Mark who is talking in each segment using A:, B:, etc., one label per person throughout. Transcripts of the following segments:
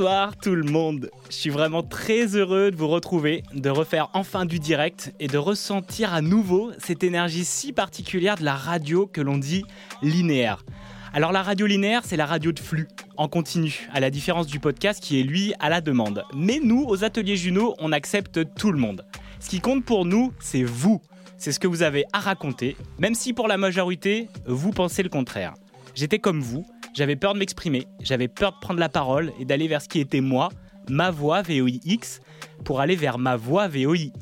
A: Bonsoir tout le monde. Je suis vraiment très heureux de vous retrouver, de refaire enfin du direct et de ressentir à nouveau cette énergie si particulière de la radio que l'on dit linéaire. Alors la radio linéaire, c'est la radio de flux, en continu, à la différence du podcast qui est lui à la demande. Mais nous, aux ateliers Juno, on accepte tout le monde. Ce qui compte pour nous, c'est vous. C'est ce que vous avez à raconter, même si pour la majorité, vous pensez le contraire. J'étais comme vous, j'avais peur de m'exprimer, j'avais peur de prendre la parole et d'aller vers ce qui était moi, ma voix VOIX, pour aller vers ma voix VOIE.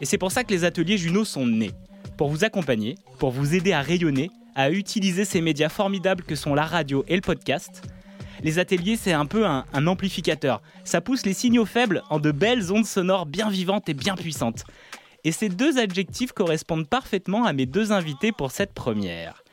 A: Et c'est pour ça que les ateliers Juno sont nés. Pour vous accompagner, pour vous aider à rayonner, à utiliser ces médias formidables que sont la radio et le podcast. Les ateliers, c'est un peu un, amplificateur. Ça pousse les signaux faibles en de belles ondes sonores bien vivantes et bien puissantes. Et ces deux adjectifs correspondent parfaitement à mes deux invités pour cette première.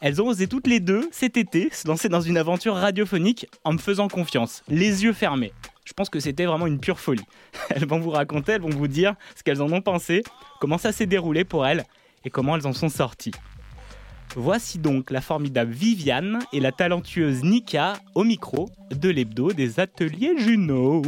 A: Elles ont osé toutes les deux, cet été, se lancer dans une aventure radiophonique en me faisant confiance, les yeux fermés. Je pense que c'était vraiment une pure folie. Elles vont vous raconter, elles vont vous dire ce qu'elles en ont pensé, comment ça s'est déroulé pour elles et comment elles en sont sorties. Voici donc la formidable Viviane et la talentueuse Nika au micro de l'hebdo des ateliers Juno.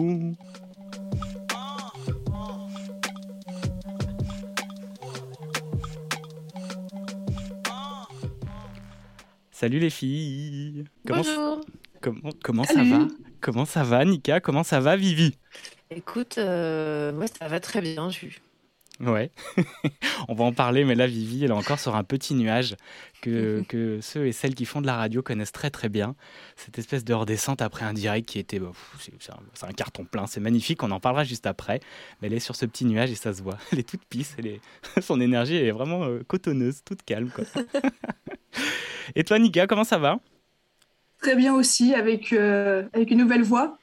A: Salut les filles. Comment,
B: Bonjour.
A: comment, comment ça va? Comment ça va Nika? Comment ça va Vivi?
B: Écoute, euh, moi ça va très bien. Je...
A: Ouais, on va en parler, mais là, Vivi, elle est encore sur un petit nuage que, que ceux et celles qui font de la radio connaissent très très bien. Cette espèce de redescente après un direct qui était. bah, c'est- un, carton plein, c'est magnifique, on en parlera juste après. Mais elle est sur ce petit nuage et ça se voit. Elle est toute pisse, elle est... son énergie est vraiment euh, cotonneuse, toute calme. Quoi. et toi, Nika, comment ça va?
C: Très bien aussi, avec, euh, avec une nouvelle voix.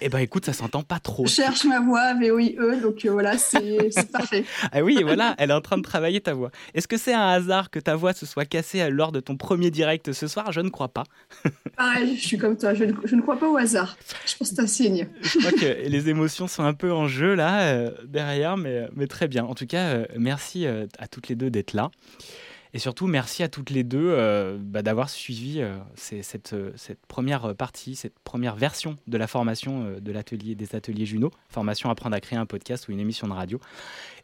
A: Eh ben écoute, ça s'entend pas trop.
C: Je cherche ma voix, VOIE, donc euh, voilà, c'est parfait.
A: Ah oui, voilà, elle est en train de travailler ta voix. Est-ce que c'est un hasard que ta voix se soit cassée lors de ton premier direct ce soir? Je ne crois pas.
C: Pareil, je suis comme toi, je ne, je ne crois pas au hasard. Je pense que c'est un signe.
A: Je crois que les émotions sont un peu en jeu là, euh, derrière, mais, mais très bien. En tout cas, euh, merci euh, à toutes les deux d'être là. Et surtout, merci à toutes les deux euh, bah, d'avoir suivi euh, euh, cette première partie, cette première version de la formation de l'atelier des ateliers Juno, formation apprendre à créer un podcast ou une émission de radio.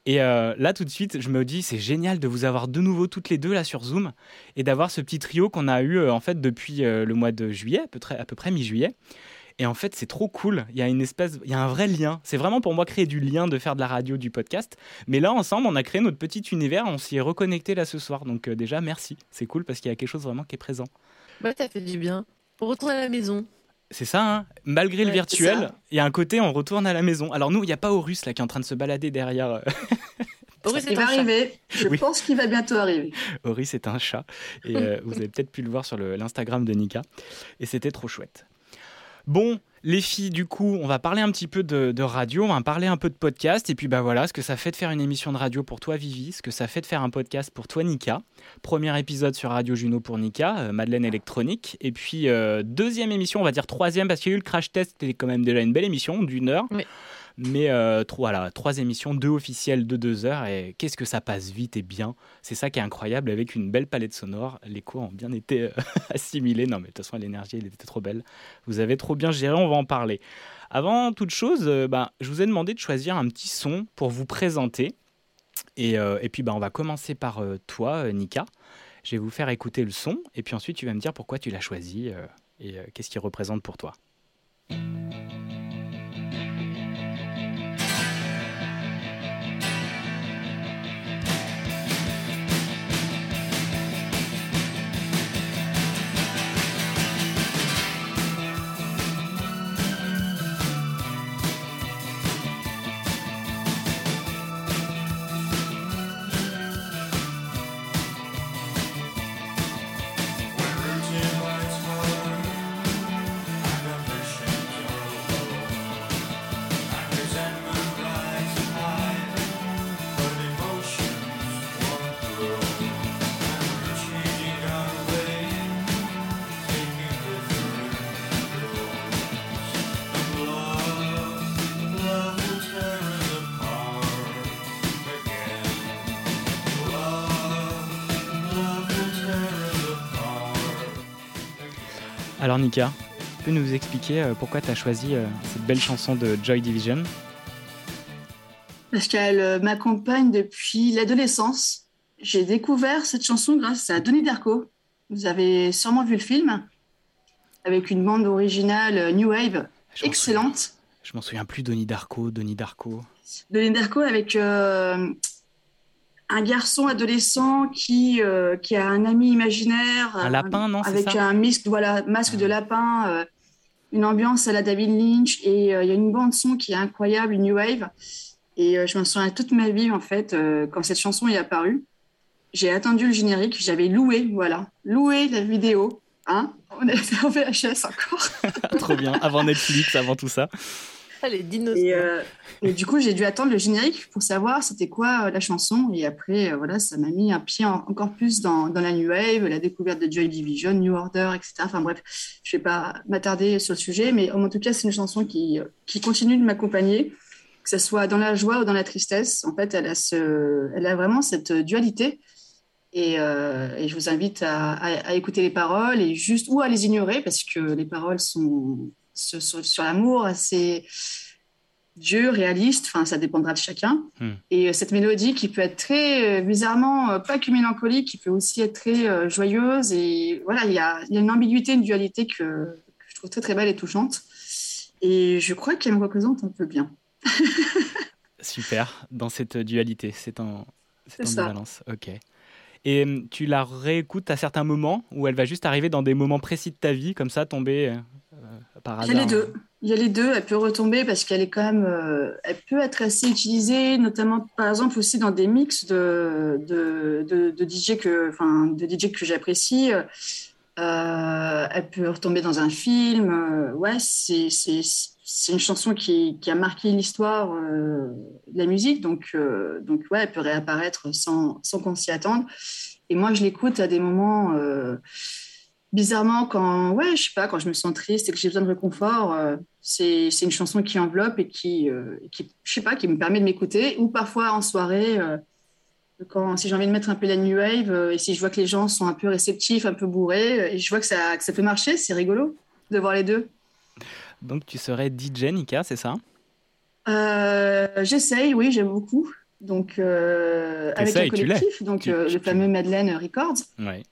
A: Et là, tout de suite, je me dis, c'est génial de vous avoir de nouveau toutes les deux là sur Zoom et d'avoir ce petit trio qu'on a eu en fait depuis le mois de juillet, à peu près mi-juillet. Et en fait, c'est trop cool. Il y a une espèce, il y a un vrai lien. C'est vraiment pour moi créer du lien de faire de la radio, du podcast. Mais là, ensemble, on a créé notre petit univers. On s'y est reconnecté là ce soir. Donc euh, déjà, merci. C'est cool parce qu'il y a quelque chose vraiment qui est présent.
B: Ouais, ça fait du bien. On retourne à la maison.
A: C'est ça, hein malgré le
B: Ouais,
A: virtuel, il y a un côté, on retourne à la maison. Alors nous, il n'y a pas Horus là qui est en train de se balader derrière. euh,
C: Il
B: est un
C: arriver. Je
A: Oui.
C: pense qu'il va bientôt arriver.
A: Horus est un chat. Et euh, vous avez peut-être pu le voir sur l'Instagram de Nika. Et c'était trop chouette. Bon, les filles, du coup, on va parler un petit peu de, radio, on va parler un peu de podcast. Et puis, bah voilà, ce que ça fait de faire une émission de radio pour toi, Vivi, ce que ça fait de faire un podcast pour toi, Nika. Premier épisode sur Radio Juno pour Nika, euh, Madeleine électronique. Et puis, euh, deuxième émission, on va dire troisième, parce qu'il y a eu le crash test, c'était quand même déjà une belle émission d'une heure.
B: Oui.
A: Mais euh, trois, voilà, trois émissions, deux officielles de deux heures. Et qu'est-ce que ça passe vite et bien. C'est ça qui est incroyable avec une belle palette sonore. Les cours ont bien été euh, assimilés. Non, mais de toute façon, l'énergie, elle était trop belle. Vous avez trop bien géré, on va en parler. Avant toute chose, euh, bah, je vous ai demandé de choisir un petit son pour vous présenter. Et, euh, et puis, bah, on va commencer par toi, Nika. Je vais vous faire écouter le son. Et puis ensuite, tu vas me dire pourquoi tu l'as choisi et qu'est-ce qu'il représente pour toi. Alors Nika, tu peux nous expliquer euh, pourquoi tu as choisi euh, cette belle chanson de Joy Division?
C: Parce qu'elle euh, m'accompagne depuis l'adolescence. J'ai découvert cette chanson grâce à Donnie Darko. Vous avez sûrement vu le film, avec une bande originale New Wave
A: Je
C: excellente.
A: souviens- Je m'en souviens plus, Donnie Darko, Donnie Darko.
C: Donnie Darko avec euh, un garçon adolescent qui, euh, qui a un ami imaginaire.
A: Un
C: euh,
A: lapin, non,
C: Avec
A: ça?
C: un masque, voilà, masque de lapin, euh, une ambiance à la David Lynch. Et euh, il y a une bande-son qui est incroyable, une New Wave. Et je me souviens toute ma vie, en fait, quand cette chanson est apparue. J'ai attendu le générique, j'avais loué, voilà, loué la vidéo. Hein On était en VHS encore.
A: Trop bien, avant Netflix, avant tout ça.
D: Ah, les dinos.
C: Et, euh, du coup, j'ai dû attendre le générique pour savoir c'était quoi euh, la chanson. Et après, euh, voilà, ça m'a mis un pied en- encore plus dans, dans la New Wave, la découverte de Joy Division, New Order, etc. Enfin bref, je ne vais pas m'attarder sur le sujet, mais en tout cas, c'est une chanson qui, qui continue de m'accompagner, que ce soit dans la joie ou dans la tristesse. En fait, elle a, ce, elle a vraiment cette dualité. Et, je vous invite à, à- à écouter les paroles et juste ou à les ignorer parce que les paroles sont sur, sur- sur l'amour assez Dieu, réaliste, enfin ça dépendra de chacun.
A: Hmm.
C: Et euh, cette mélodie qui peut être très euh, bizarrement euh, pas que mélancolique, qui peut aussi être très joyeuse. Et voilà, il y y a une ambiguïté, une dualité que, que je trouve très très belle et touchante. Et je crois qu'elle me représente un peu bien.
A: Super, dans cette dualité, cette, en,
C: C'est ça.
A: ambivalence. Ok. Et tu la réécoutes à certains moments où elle va juste arriver dans des moments précis de ta vie, comme ça, tomber euh,
C: Il y a les deux. Il y a les deux. Elle peut retomber parce qu'elle est quand même. euh, elle peut être assez utilisée, notamment par exemple aussi dans des mix de, de, de, de DJ que, enfin, de DJ que j'apprécie. Euh, elle peut retomber dans un film. Ouais, c'est, c'est, c'est une chanson qui, qui a marqué l'histoire euh, de la musique. Donc, donc ouais, elle peut réapparaître sans, sans qu'on s'y attende. Et moi, je l'écoute à des moments. Bizarrement, quand, ouais, je sais pas, quand je me sens triste et que j'ai besoin de réconfort, euh, c'est, c'est une chanson qui enveloppe et qui, euh, qui, je sais pas, qui me permet de m'écouter. Ou parfois en soirée, euh, quand, si j'ai envie de mettre un peu la new wave euh, et si je vois que les gens sont un peu réceptifs, un peu bourrés, et je vois que ça, que ça peut marcher, c'est rigolo de voir les deux.
A: Donc tu serais DJ, Nika, c'est ça?
C: J'essaye, oui, j'aime beaucoup. Donc, avec un
A: tu
C: collectif, donc
A: tu-
C: le fameux Madeleine Records.
A: Ouais.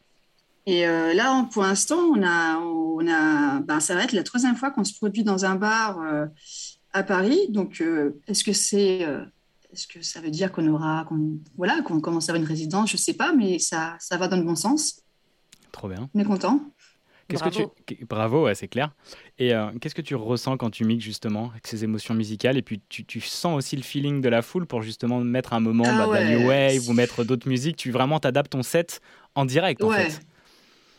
C: Et euh, là, pour l'instant, on a, on a, ben, ça va être la troisième fois qu'on se produit dans un bar euh, à Paris. Donc, euh, est-ce que c'est, euh, est-ce que ça veut dire qu'on aura, qu'on, voilà, qu'on commence à avoir une résidence? Je sais pas, mais ça, ça va dans le bon sens.
A: Trop bien.
C: On est content.
A: Qu'est-ce
D: Bravo.
A: que tu... Bravo, ouais, c'est clair. Et euh, qu'est-ce que tu ressens quand tu mixes justement avec ces émotions musicales? Et puis tu, tu sens aussi le feeling de la foule pour justement mettre un moment
C: Ah
A: bah, de la new wave ou mettre d'autres musiques? Tu vraiment t'adaptes ton set en direct en
C: Ouais.
A: fait.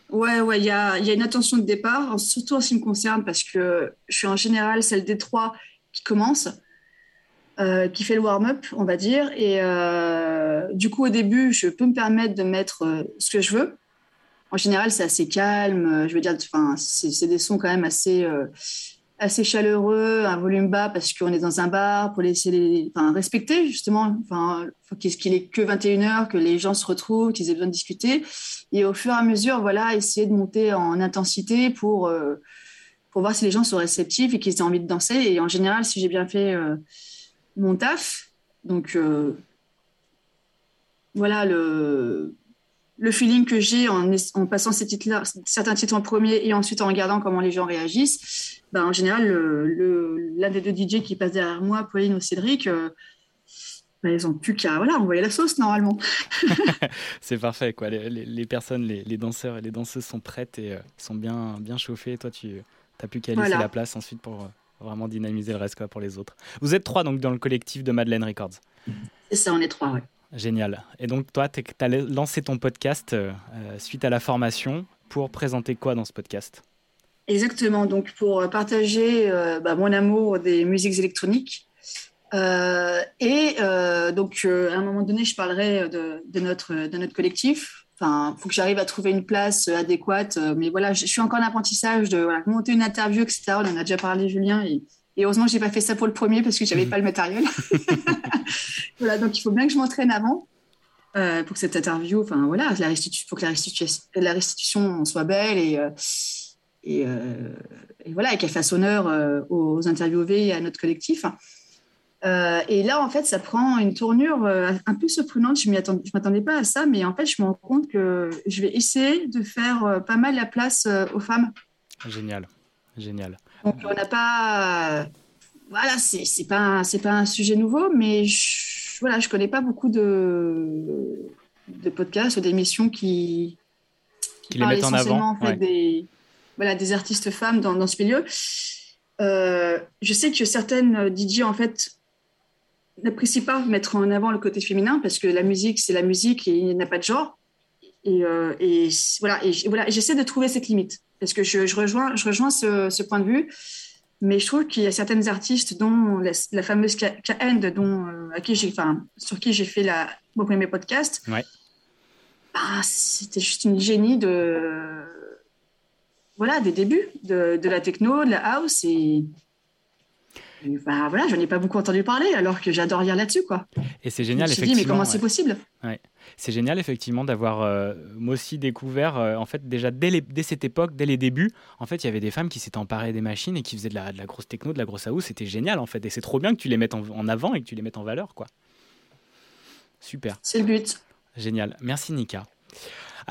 C: Ouais, ouais, il y a, y a une attention de départ, surtout en ce qui me concerne, parce que je suis en général celle des trois qui commence, euh, qui fait le warm-up, on va dire. Et euh, du coup, au début, je peux me permettre de mettre euh, ce que je veux. En général, c'est assez calme. Je veux dire, c'est des sons quand même assez, assez chaleureux, un volume bas parce qu'on est dans un bar pour laisser respecter justement. Enfin, faut qu'il qu'il est que 21 heures, que les gens se retrouvent, qu'ils aient besoin de discuter. Et au fur et à mesure, voilà, essayer de monter en intensité pour, euh, pour voir si les gens sont réceptifs et qu'ils aient envie de danser. Et en général, si j'ai bien fait euh, mon taf, donc euh, voilà le, le feeling que j'ai en passant ces titres certains titres en premier et ensuite en regardant comment les gens réagissent. Ben, en général, le- le- l'un des deux DJ qui passe derrière moi, Pauline ou Cédric, euh, ben, ils ont plus qu'à voilà, envoyer la sauce normalement.
A: C'est parfait quoi. Les, les- les personnes, les, les danseurs et les danseuses sont prêtes et euh, sont bien, bien chauffés. Toi, tu n'as plus qu'à laisser
C: Voilà.
A: la place ensuite pour euh, vraiment dynamiser le reste quoi, pour les autres. Vous êtes trois donc dans le collectif de Madeleine Records.
C: C'est ça, on est trois, ouais.
A: Génial. Et donc toi, tu as lancé ton podcast suite à la formation pour présenter quoi dans ce podcast?
C: Exactement, donc pour partager euh, bah, mon amour des musiques électroniques. Euh, et euh, donc, à un moment donné, je parlerai de, de notre, de notre collectif. Enfin, il faut que j'arrive à trouver une place adéquate. Mais voilà, je, je suis encore en apprentissage de voilà, monter une interview, etc. On en a déjà parlé, Julien. Et, et heureusement je n'ai pas fait ça pour le premier parce que je n'avais pas le matériel. voilà, donc il faut bien que je m'entraîne avant. pour que cette interview, enfin voilà, la faut que la restitution, la restitution soit belle et, euh, et, voilà, et qu'elle fasse honneur aux interviewés et à notre collectif. et là, en fait, ça prend une tournure un peu surprenante. Je ne m'attendais pas à ça, mais en fait, je me rends compte que je vais essayer de faire pas mal la place aux femmes.
A: Génial, génial.
C: Donc, on n'a pas. Voilà, c'est n'est pas, pas un sujet nouveau, mais je, voilà, je connais pas beaucoup de, de podcasts ou d'émissions qui,
A: qui, les mettent en avant.
C: En fait, des, voilà, des artistes femmes dans, dans ce milieu. Euh, je sais que certaines DJ, en fait, n'apprécient pas mettre en avant le côté féminin parce que la musique, c'est la musique et il n'y a pas de genre. Et, euh, et voilà, et, voilà, j'essaie de trouver cette limite parce que je, je rejoins, je rejoins ce, ce, point de vue. Mais je trouve qu'il y a certaines artistes, dont la, fameuse K-End, dont euh, à qui j'ai, enfin, sur qui j'ai fait la, mon premier podcast.
A: Ouais.
C: Bah, c'était juste une génie de voilà des débuts de, de, la techno, de la house et, bah, voilà, j'en ai pas beaucoup entendu parler alors que j'adore lire là-dessus quoi.
A: Et c'est génial.
C: Je me suis dit mais comment c'est possible?
A: Ouais c'est génial effectivement d'avoir euh, moi aussi découvert euh, en fait déjà dès, dès, cette époque, dès les débuts, en fait il y avait des femmes qui s'étaient emparées des machines et qui faisaient de la, de la grosse techno, de la grosse house, c'était génial en fait et c'est trop bien que tu les mettes en, avant et que tu les mettes en valeur quoi. Super.
C: C'est le but.
A: Génial. Merci Nika.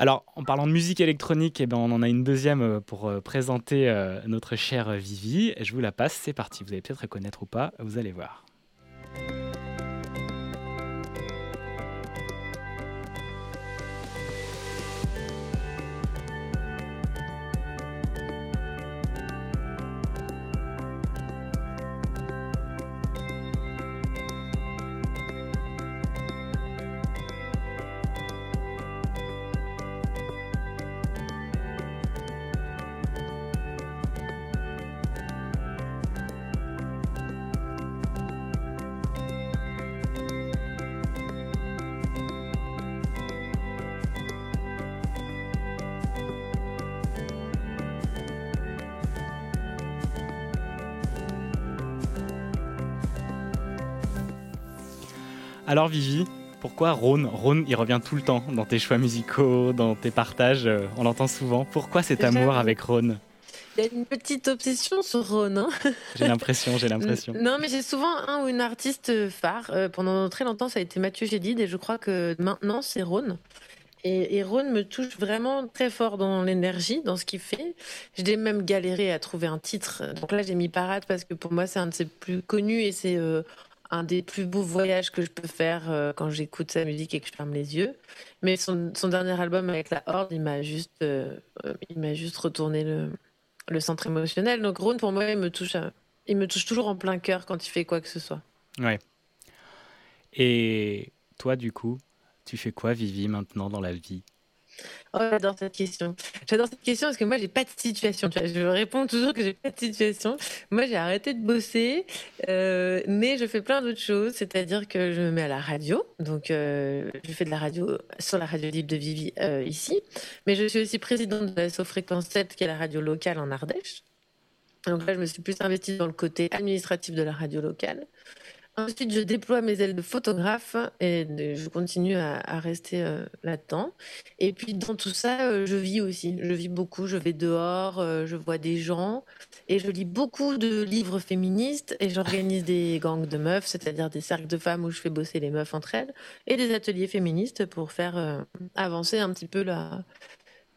A: Alors, en parlant de musique électronique, eh ben, on en a une deuxième euh, pour présenter notre chère Vivi. Je vous la passe, c'est parti. Vous allez peut-être reconnaître ou pas, vous allez voir. Alors Vivi, pourquoi Rhône? Rhône, il revient tout le temps dans tes choix musicaux, dans tes partages, euh, on l'entend souvent. Pourquoi cet amour avec Rhône?
D: Il y a une petite obsession sur Rhône. Hein.
A: j'ai l'impression, j'ai l'impression.
D: Non, mais j'ai souvent un ou une artiste phare. Euh, pendant très longtemps, ça a été Mathieu Gédide et je crois que maintenant, c'est Rhône. Et, et Rhône me touche vraiment très fort dans l'énergie, dans ce qu'il fait. J'ai même galéré à trouver un titre. Donc là, j'ai mis Parade parce que pour moi, c'est un de ses plus connus et c'est euh, un des plus beaux voyages que je peux faire euh, quand j'écoute sa musique et que je ferme les yeux. Mais son, dernier album avec la Horde, il m'a juste, euh, il m'a juste retourné le, le, centre émotionnel. Donc Rune, pour moi, il me touche, il me touche toujours en plein cœur quand il fait quoi que ce soit.
A: Ouais. Et toi, du coup, tu fais quoi, Vivi, maintenant dans la vie?
D: Oh, j'adore cette question. J'adore cette question parce que moi, j'ai pas de situation. je réponds toujours que j'ai pas de situation. Moi, j'ai arrêté de bosser, euh, mais je fais plein d'autres choses. C'est-à-dire que je me mets à la radio. Donc, euh, je fais de la radio sur la radio libre de Vivi euh, ici. Mais je suis aussi présidente de la Fréquence 7, qui est la radio locale en Ardèche. Donc là, je me suis plus investie dans le côté administratif de la radio locale. Ensuite, je déploie mes ailes de photographe et je continue à, rester euh, là-dedans. Et puis, dans tout ça, euh, je vis aussi. Je vis beaucoup. Je vais dehors, euh, je vois des gens et je lis beaucoup de livres féministes et j'organise des gangs de meufs, c'est-à-dire des cercles de femmes où je fais bosser les meufs entre elles et des ateliers féministes pour faire avancer un petit peu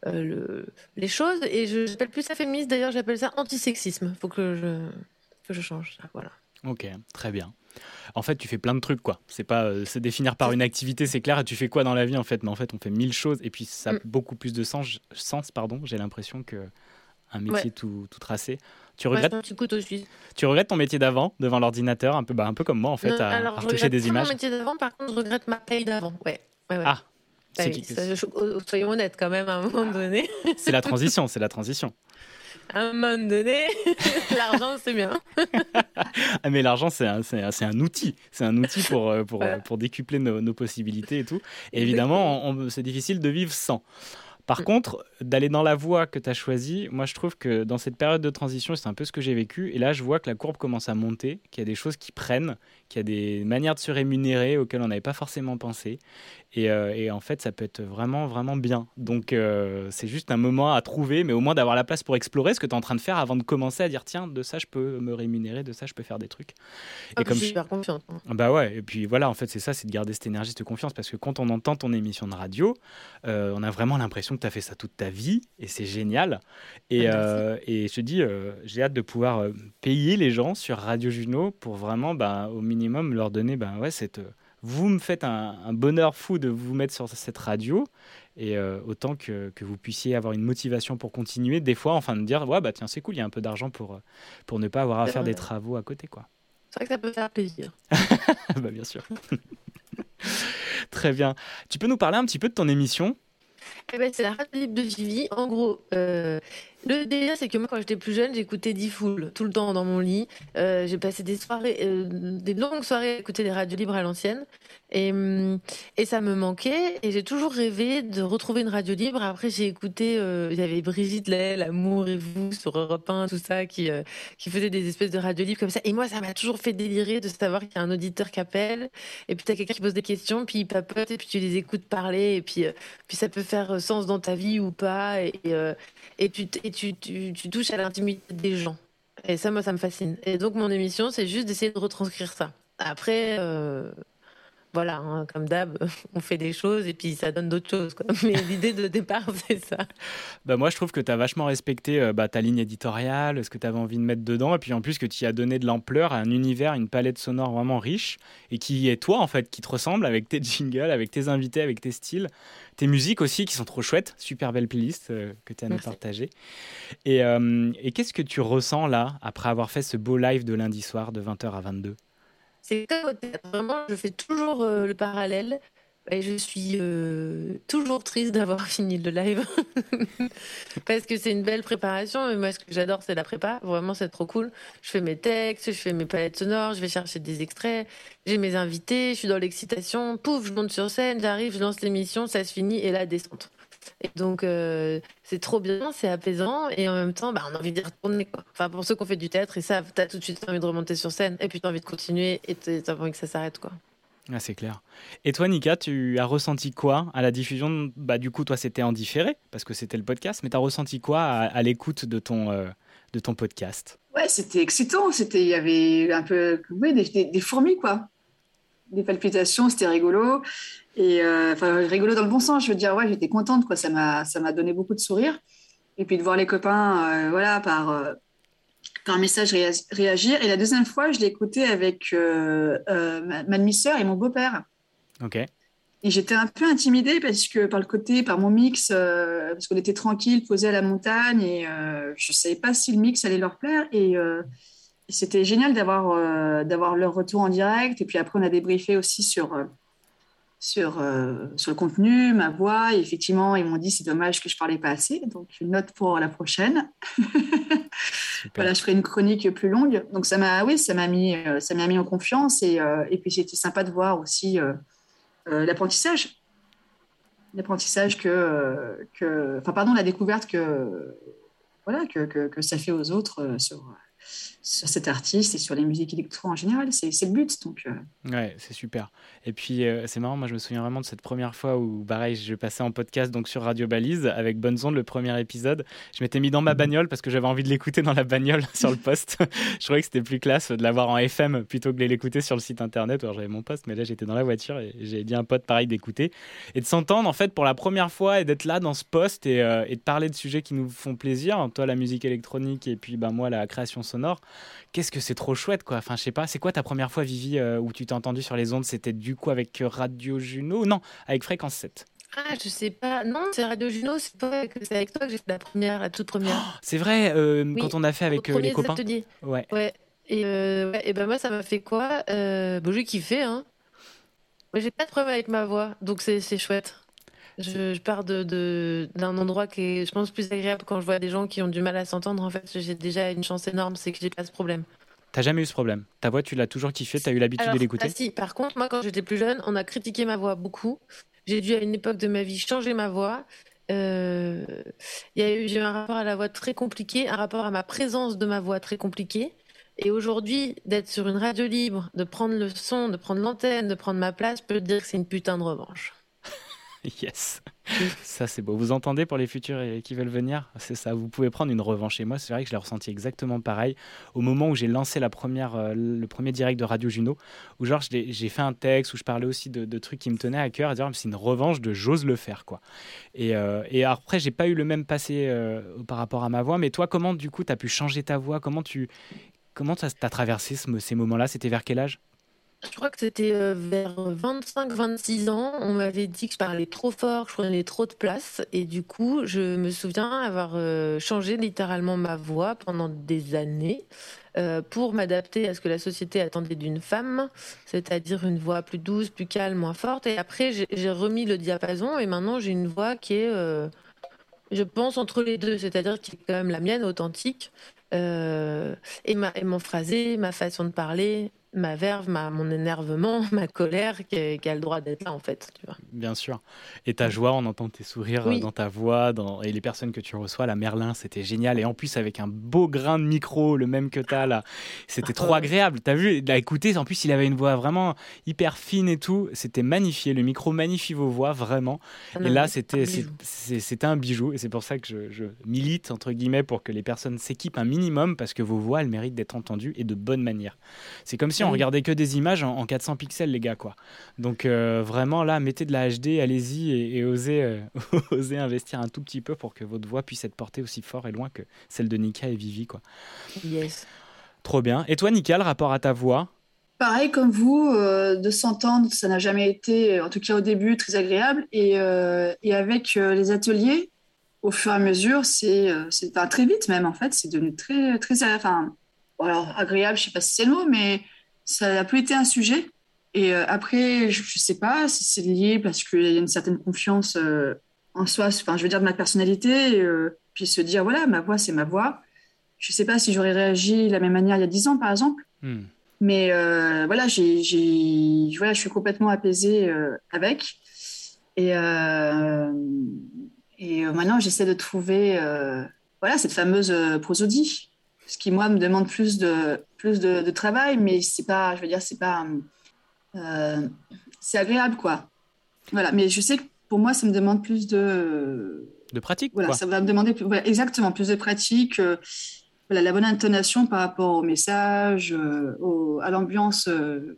D: les choses. Et je n'appelle plus ça féministe, d'ailleurs, j'appelle ça antisexisme. Il faut que je, que je change ça. Voilà.
A: Ok, très bien. En fait, tu fais plein de trucs, quoi. C'est pas euh, se définir par une activité, c'est clair. Et tu fais quoi dans la vie, en fait? Mais en fait, on fait mille choses et puis ça a mm. beaucoup plus de sens. sens pardon. J'ai l'impression que un métier tout, tout, tracé.
D: Tu regrettes,
A: tu regrettes ton métier d'avant, devant l'ordinateur, un peu, bah, un peu comme moi, en fait, à,
D: alors,
A: retoucher des images.
D: Mon métier d'avant, par contre, je regrette ma paye d'avant. Ouais.
A: Ah.
D: Bah soyons honnêtes quand même à un moment donné.
A: c'est la transition, c'est la transition
D: à un moment donné, l'argent, c'est bien.
A: ah, mais l'argent, c'est un, un, un, outil. C'est un outil pour, euh, pour décupler nos, nos, possibilités et tout. évidemment, c'est difficile de vivre sans. Par contre, d'aller dans la voie que tu as choisie, moi je trouve que dans cette période de transition, c'est un peu ce que j'ai vécu. Et là, je vois que la courbe commence à monter, qu'il y a des choses qui prennent, qu'il y a des manières de se rémunérer auxquelles on n'avait pas forcément pensé. Et, euh, et, en fait, ça peut être vraiment, vraiment bien. Donc, euh, c'est juste un moment à trouver, mais au moins d'avoir la place pour explorer ce que tu es en train de faire avant de commencer à dire tiens, de ça, je peux me rémunérer, de ça, je peux faire des trucs.
D: Ah, et comme je suis super confiante. Hein.
A: Bah ouais, et puis voilà, en fait, c'est ça, c'est de garder cette énergie, cette confiance, parce que quand on entend ton émission de radio, euh, on a vraiment l'impression que tu as fait ça toute ta vie, et c'est génial. Et, ah, et je te dis, j'ai hâte de pouvoir payer les gens sur Radio Juno pour vraiment, bah, au minimum, leur donner bah, ouais, cette vous me faites un, bonheur fou de vous mettre sur cette radio et euh, autant que, que, vous puissiez avoir une motivation pour continuer des fois enfin de dire ouais bah tiens c'est cool il y a un peu d'argent pour euh, pour ne pas avoir à faire des travaux à côté quoi.
D: C'est vrai que ça peut faire plaisir.
A: Bah bien sûr. Très bien. Tu peux nous parler un petit peu de ton émission?
D: Eh ben, c'est la radio libre de Vivi. En gros, euh, le délire, c'est que moi, quand j'étais plus jeune, j'écoutais D-Fool tout le temps dans mon lit. Euh, j'ai passé des soirées, euh, des longues soirées à écouter des radios libres à l'ancienne. Et, mm, et ça me manquait. Et j'ai toujours rêvé de retrouver une radio libre. Après, j'ai écouté, il y avait Brigitte Lay, L'amour et vous sur Europe 1, tout ça, qui, qui faisait des espèces de radios libres comme ça. Et moi, ça m'a toujours fait délirer de savoir qu'il y a un auditeur qui appelle. Et puis, tu as quelqu'un qui pose des questions, puis il papote, et puis tu les écoutes parler. Et puis, puis ça peut faire sens dans ta vie ou pas. Et, et, tu, tu, tu, touches à l'intimité des gens. Et ça, moi, ça me fascine. Et donc, mon émission, c'est juste d'essayer de retranscrire ça. Après, euh, voilà, hein, comme d'hab, on fait des choses et puis ça donne d'autres choses. Mais l'idée de départ, c'est ça.
A: Bah moi, je trouve que tu as vachement respecté euh, bah, ta ligne éditoriale, ce que tu avais envie de mettre dedans, et puis en plus que tu y as donné de l'ampleur à un univers, une palette sonore vraiment riche, et qui est toi, en fait, qui te ressemble avec tes jingles, avec tes invités, avec tes styles, tes musiques aussi qui sont trop chouettes, super belle playlist euh, que tu as à nous partager. Et, euh, et qu'est-ce que tu ressens là, après avoir fait ce beau live de lundi soir de 20h à 22
D: c'est comme au théâtre. Vraiment, je fais toujours euh, le parallèle. Et je suis euh, toujours triste d'avoir fini le live. Parce que c'est une belle préparation. Et moi, ce que j'adore, c'est la prépa. Vraiment, c'est trop cool. Je fais mes textes, je fais mes palettes sonores, je vais chercher des extraits. J'ai mes invités, je suis dans l'excitation. Pouf, je monte sur scène, j'arrive, je lance l'émission, ça se finit et la descente. Et donc, euh, c'est trop bien, c'est apaisant, et en même temps, bah, on a envie d'y retourner. Quoi. Enfin, pour ceux qui ont fait du théâtre, et ça, t'as tout de suite envie de remonter sur scène, et puis t'as envie de continuer, et t'as envie que ça s'arrête. quoi.
A: Ah, c'est clair. Et toi, Nika, tu as ressenti quoi à la diffusion Bah, du coup, toi, c'était en différé parce que c'était le podcast, mais tu as ressenti quoi à, l'écoute de ton euh, de ton podcast?
C: Ouais, c'était excitant. C'était, il y avait un peu, oui, des, des fourmis, quoi, des palpitations. C'était rigolo. Et euh, enfin, rigolo dans le bon sens, je veux dire, ouais, j'étais contente, quoi. Ça m'a, ça m'a donné beaucoup de sourires. Et puis de voir les copains, euh, voilà, par, euh, par message réagir. Et la deuxième fois, je l'ai écouté avec ma, ma demi-sœur et mon beau-père.
A: Ok.
C: Et j'étais un peu intimidée parce que par le côté, par mon mix, parce qu'on était tranquille, posé à la montagne, et je ne savais pas si le mix allait leur plaire. Et, c'était génial d'avoir d'avoir leur retour en direct. Et puis après, on a débriefé aussi sur sur, euh, sur le contenu, ma voix. Et effectivement, ils m'ont dit c'est dommage que je parlais pas assez. Donc, une note pour la prochaine. voilà, je ferai une chronique plus longue. Donc, ça m'a, oui, ça m'a mis, euh, ça m'a mis en confiance. Et, euh, et puis, c'était sympa de voir aussi l'apprentissage. L'apprentissage que, que, enfin, pardon, la découverte que, voilà, que, que, que ça fait aux autres sur sur cet artiste et sur les musiques électro en général. C'est le but. Donc,
A: euh. Ouais, c'est super. Et puis, euh, c'est marrant, moi, je me souviens vraiment de cette première fois où, pareil, je passais en podcast donc sur Radio Balise avec Bonne le premier épisode. Je m'étais mis dans ma bagnole parce que j'avais envie de l'écouter dans la bagnole sur le poste. je trouvais que c'était plus classe de l'avoir en FM plutôt que de l'écouter sur le site internet. Alors, j'avais mon poste, mais là, j'étais dans la voiture et j'ai dit à un pote pareil d'écouter et de s'entendre en fait pour la première fois et d'être là dans ce poste et, euh, et, de parler de sujets qui nous font plaisir. Toi, la musique électronique et puis ben, moi, la création sonore qu'est-ce que c'est trop chouette, quoi. Enfin, je sais pas, c'est quoi ta première fois, Vivi, euh, où tu t'es entendu sur les ondes? C'était du coup avec euh, Radio Juno? Non, avec Fréquence 7.
D: Ah, je sais pas. Non, c'est Radio Juno, c'est avec toi que j'ai fait la première, la toute première. Oh,
A: c'est vrai, euh, quand on a fait avec les copains.
D: Ouais. Ouais. Et, et ben moi, ça m'a fait quoi? Bon, j'ai kiffé, hein. j'ai pas de problème avec ma voix, donc c'est chouette. Je, pars d'un de, d'un endroit qui est, je pense, plus agréable quand je vois des gens qui ont du mal à s'entendre. En fait, j'ai déjà une chance énorme, c'est que j'ai pas ce problème.
A: T'as jamais eu ce problème? Ta voix, tu l'as toujours kiffé T'as eu l'habitude de l'écouter?
D: ah si, par contre, moi, quand j'étais plus jeune, on a critiqué ma voix beaucoup. J'ai dû, à une époque de ma vie, changer ma voix. euh, j'ai eu un rapport à la voix très compliqué, un rapport à ma présence de ma voix très compliqué. Et aujourd'hui, d'être sur une radio libre, de prendre le son, de prendre l'antenne, de prendre ma place, peut dire que c'est une putain de revanche.
A: Yes. Ça, c'est beau. Vous entendez pour les futurs qui veulent venir? C'est ça. Vous pouvez prendre une revanche. Et moi, c'est vrai que je l'ai ressenti exactement pareil au moment où j'ai lancé la première, euh, le premier direct de Radio Juno, où genre j'ai fait un texte où je parlais aussi de, trucs qui me tenaient à cœur, et dire c'est une revanche de j'ose le faire, quoi. Et, euh, et après, j'ai pas eu le même passé euh, par rapport à ma voix. Mais toi, comment du coup, tu as pu changer ta voix? Comment tu comment as traversé ces moments-là? C'était vers quel âge?
D: Je crois que c'était euh, vers 25-26 ans. On m'avait dit que je parlais trop fort, que je prenais trop de place. Et du coup, je me souviens avoir euh, changé littéralement ma voix pendant des années euh, pour m'adapter à ce que la société attendait d'une femme, c'est-à-dire une voix plus douce, plus calme, moins forte. Et après, j'ai remis le diapason et maintenant j'ai une voix qui est, je pense, entre les deux, c'est-à-dire qui est quand même la mienne, authentique. et, mon phrasé, ma façon de parler, ma verve, ma, mon énervement, ma colère qui, a le droit d'être là en fait. Tu vois.
A: Bien sûr. Et ta joie, on entend tes sourires euh, dans ta voix dans... et les personnes que tu reçois. La Merlin, c'était génial. Et en plus, avec un beau grain de micro, le même que tu as là, c'était trop agréable. Tu as vu, écouter, en plus, il avait une voix vraiment hyper fine et tout. C'était magnifié. Le micro magnifie vos voix, vraiment. Ah et là, c'était c'était un bijou. Et c'est pour ça que je, je milite, entre guillemets, pour que les personnes s'équipent un minimum parce que vos voix, elles méritent d'être entendues et de bonne manière. C'est comme si on regardait que des images en, 400 pixels, les gars, quoi. Donc euh, vraiment là, mettez de la HD, allez-y et, osez, euh, osez investir un tout petit peu pour que votre voix puisse être portée aussi fort et loin que celle de Nika et Vivi, quoi.
D: Yes.
A: Trop bien. Et toi, Nika, le rapport à ta voix?
C: Pareil comme vous, euh, de s'entendre, ça n'a jamais été, en tout cas au début, très agréable. Et, et avec les ateliers, au fur et à mesure, c'est très vite même en fait, c'est devenu très, très, enfin, alors agréable, je sais pas si c'est le mot, mais ça n'a plus été un sujet. Et euh, après, je ne sais pas si c'est lié parce qu'il y a une certaine confiance euh, en soi, enfin, je veux dire de ma personnalité, euh, puis se dire, voilà, ma voix, c'est ma voix. Je ne sais pas si j'aurais réagi de la même manière il y a dix ans, par exemple. Hmm. Mais voilà, j'ai, voilà, je suis complètement apaisée avec. Et, et maintenant, j'essaie de trouver voilà, cette fameuse prosodie ce qui moi me demande plus de plus de, travail, mais c'est pas, je veux dire, c'est pas, euh, c'est agréable quoi. Voilà, mais je sais que pour moi, ça me demande plus de
A: de pratique.
C: Voilà, ça va me demander exactement plus de pratique. Euh, voilà, la bonne intonation par rapport au message, euh, à l'ambiance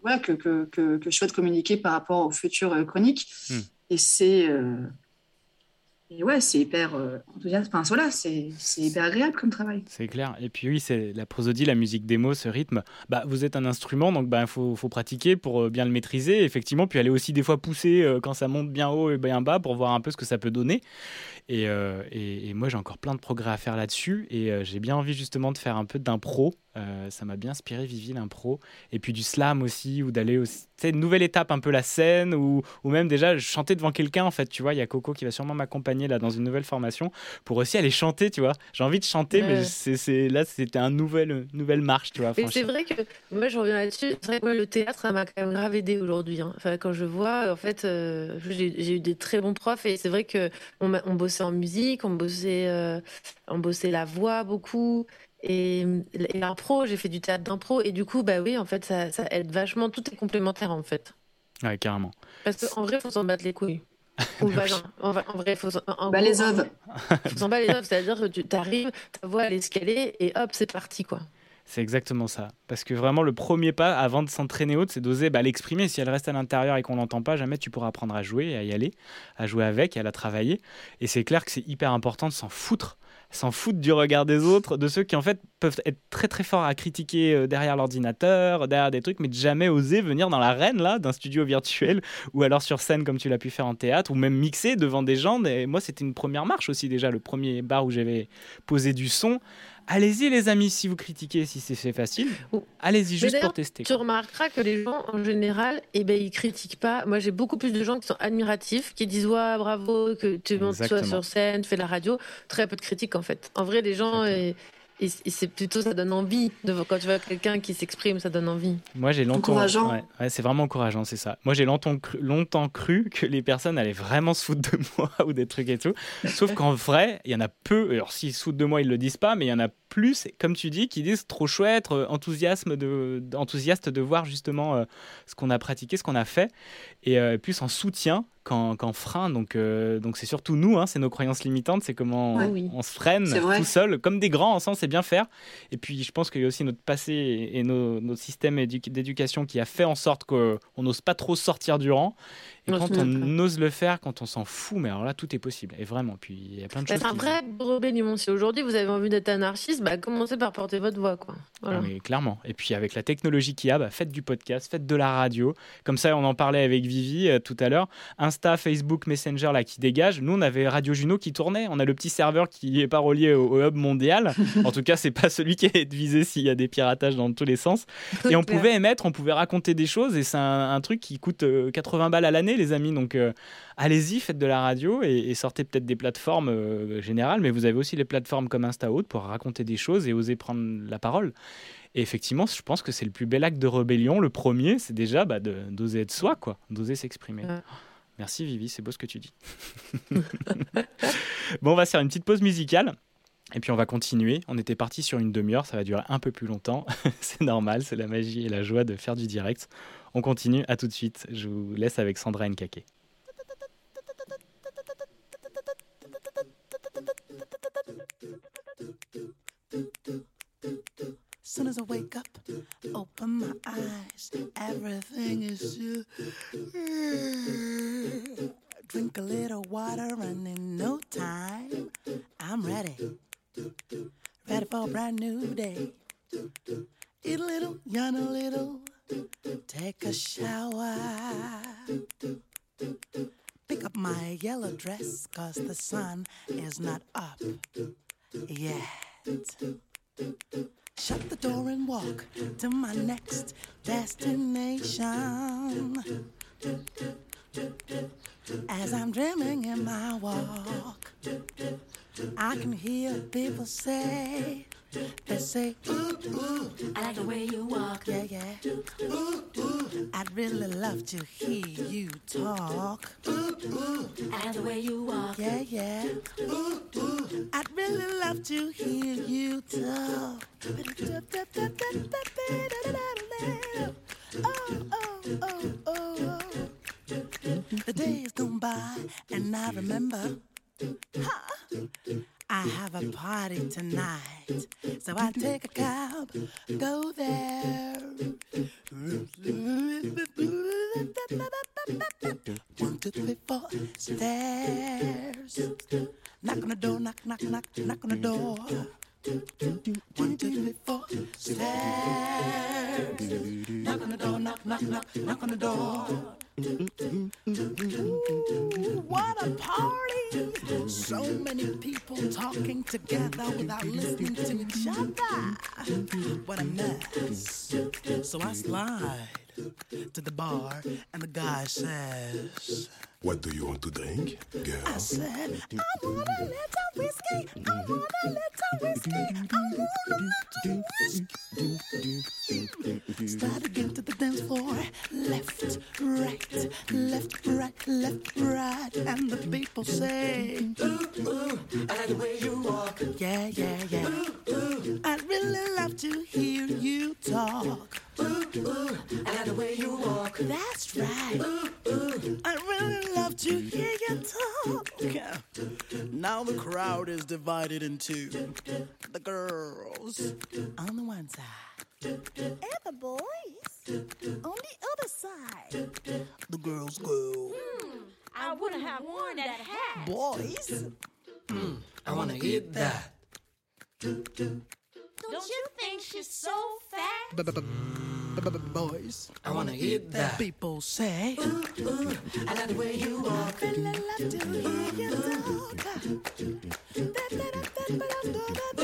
C: voilà, que, que, que, je souhaite communiquer par rapport aux futures chroniques. Hmm. Et c'est et ouais, c'est hyper euh. Enfin, voilà, c'est hyper agréable comme travail.
A: C'est clair. Et puis oui, c'est la prosodie, la musique démo, ce rythme. Bah, vous êtes un instrument, donc il bah, faut, faut, pratiquer pour euh, bien le maîtriser, effectivement. Puis aller aussi des fois pousser euh, quand ça monte bien haut et bien bas pour voir un peu ce que ça peut donner. Et, et, et moi, j'ai encore plein de progrès à faire là-dessus. Et j'ai bien envie justement de faire un peu d'impro euh, ça m'a bien inspiré Vivi l'impro et puis du slam aussi ou d'aller aussi tu une nouvelle étape un peu la scène ou, ou même déjà chanter devant quelqu'un en fait tu vois. Il y a Coco qui va sûrement m'accompagner là dans une nouvelle formation pour aussi aller chanter tu vois. J'ai envie de chanter mais c'est là c'était un nouvel nouvelle marche tu vois
D: c'est vrai que moi je reviens là-dessus. C'est vrai que moi, le théâtre ça m'a quand même grave aidé aujourd'hui hein. enfin, quand je vois en fait euh, j'ai eu des très bons profs et c'est vrai que on, on, bossait en musique on bossait euh, on bossait la voix beaucoup et, l'impro, j'ai fait du théâtre d'impro. Et du coup, bah oui, en fait, ça, ça aide vachement. Tout est complémentaire, en fait.
A: Ouais, carrément.
D: Parce qu'en vrai, il faut s'en battre les couilles. Ou En, vrai, il faut s'en
C: bah, les oeufs.
D: faut s'en battre les oeufs. C'est-à-dire que tu arrives, ta voix, elle est escalée, et hop, c'est parti, quoi.
A: C'est exactement ça. Parce que vraiment, le premier pas avant de s'entraîner haute, c'est d'oser bah, l'exprimer. Si elle reste à l'intérieur et qu'on l'entend pas, jamais tu pourras apprendre à jouer, à y aller, à jouer avec, à la travailler. Et c'est clair que c'est hyper important de s'en foutre s'en foutent du regard des autres, de ceux qui en fait peuvent être très très forts à critiquer euh, derrière l'ordinateur, derrière des trucs, mais de jamais oser venir dans l'arène là d'un studio virtuel ou alors sur scène comme tu l'as pu faire en théâtre ou même mixer devant des gens. Et moi, c'était une première marche aussi déjà, le premier bar où j'avais posé du son. Allez-y les amis, si vous critiquez, si c'est facile, allez-y juste pour tester.
D: Tu remarqueras que les gens en général, eh ben, ils critiquent pas. Moi j'ai beaucoup plus de gens qui sont admiratifs, qui disent ouais, bravo, que tu montes soit sur scène, tu fais la radio. Très peu de critiques en fait. En vrai, les gens, Et c'est plutôt, ça donne envie. De, quand tu vois quelqu'un qui s'exprime, ça donne envie.
A: Moi, j'ai longtemps.
C: Encourageant.
A: Ouais, ouais, c'est vraiment encourageant, c'est ça. Moi, j'ai longtemps cru, longtemps cru que les personnes allaient vraiment se foutre de moi ou des trucs et tout. Sauf qu'en vrai, il y en a peu. Alors, s'ils se foutent de moi, ils le disent pas, mais il y en a plus, comme tu dis, qui disent trop chouette, euh, enthousiasme de, enthousiaste de voir justement euh, ce qu'on a pratiqué, ce qu'on a fait, et euh, plus en soutien qu'en qu'en frein. Donc, euh, donc c'est surtout nous, hein, c'est nos croyances limitantes, c'est comment
C: Ouais.
A: on,
D: Oui.
A: on se freine tout seul, comme des grands ensemble, c'est bien faire. Et puis, je pense qu'il y a aussi notre passé et, et nos, notre système édu- d'éducation qui a fait en sorte qu'on n'ose pas trop sortir du rang. Et quand on ose le faire, quand on s'en fout, mais alors là, tout est possible. Et vraiment, puis il y a plein de choses.
D: C'est un vrai rébellion. Si aujourd'hui vous avez envie d'être anarchiste, bah, commencez par porter votre voix. Quoi. Voilà.
A: Ah, mais clairement. Et puis avec la technologie qu'il y a, bah, faites du podcast, faites de la radio. Comme ça, on en parlait avec Vivi euh, tout à l'heure. Insta, Facebook, Messenger là qui dégage. Nous, on avait Radio Juno qui tournait. On a le petit serveur qui est pas relié au, au hub mondial. en tout cas, c'est pas celui qui est visé s'il y a des piratages dans tous les sens. Et on pouvait émettre, on pouvait raconter des choses. Et c'est un, un truc qui coûte euh, 80 balles à l'année, les amis. Donc euh, allez-y, faites de la radio et, et sortez peut-être des plateformes euh, générales. Mais vous avez aussi les plateformes comme Insta Haute pour raconter des choses et oser prendre la parole. Et effectivement, je pense que c'est le plus bel acte de rébellion. Le premier, c'est déjà bah, d'oser être soi, quoi, d'oser s'exprimer.
D: Ouais.
A: Merci Vivi, c'est beau ce que tu dis. bon, on va faire une petite pause musicale. Et puis on va continuer. On était parti sur une demi-heure, ça va durer un peu plus longtemps. c'est normal, c'est la magie et la joie de faire du direct. On continue, à tout de suite. Je vous laisse avec Sandra Nkake.
E: Soon as I wake up, open my eyes, everything is you. Drink a little water, and in no time, I'm ready. Ready for a brand new day. Eat a little, yawn a little, take a shower. Pick up my yellow dress, cause the sun is not up yet. Shut the door and walk to my next destination. As I'm dreaming in my walk, I can hear people say, they say, ooh, ooh, I like the way you walk, yeah, yeah. Ooh, ooh, I'd really love to hear you talk. Ooh, ooh, I like the way you walk, yeah, yeah. Ooh, ooh, I'd really love to hear you talk. Oh, oh, oh, oh, oh. The days gone by, and I remember. Ha! I have a party tonight, so I take a cab, go there. One, two, three, four, stairs. Knock on the door, knock, knock, knock, knock on the door. One, two, three, four, stairs. Knock on the door, knock, knock, knock, on the door. Ooh, what a party! So many people talking together without listening to each other. What a mess. So I slide to the bar, and the guy says,
F: What do you want to drink, girl?
E: I said, I want a little whiskey. I want a little whiskey. I want a little whiskey. Started getting to the dance floor. Left, right, left, right, left, right. And the people say, Ooh, ooh, I like the way you walk. Yeah, yeah, yeah. Ooh, ooh, I'd really love to hear you talk. Ooh, ooh, I like the way you walk. That's right. Ooh, ooh, I'd really love to hear you talk. Now the crowd is divided into the girls on the one side and the boys on the other side. The girls go,
G: I wouldn't have worn that hat.
E: boys. Mm, I wanna eat that.
G: Don't, Don't you think she's so fat?
E: Boys, I wanna eat that. People say, Ooh, ooh, I like the way you walk. Ooh, ooh, ooh, ooh, ooh, ooh,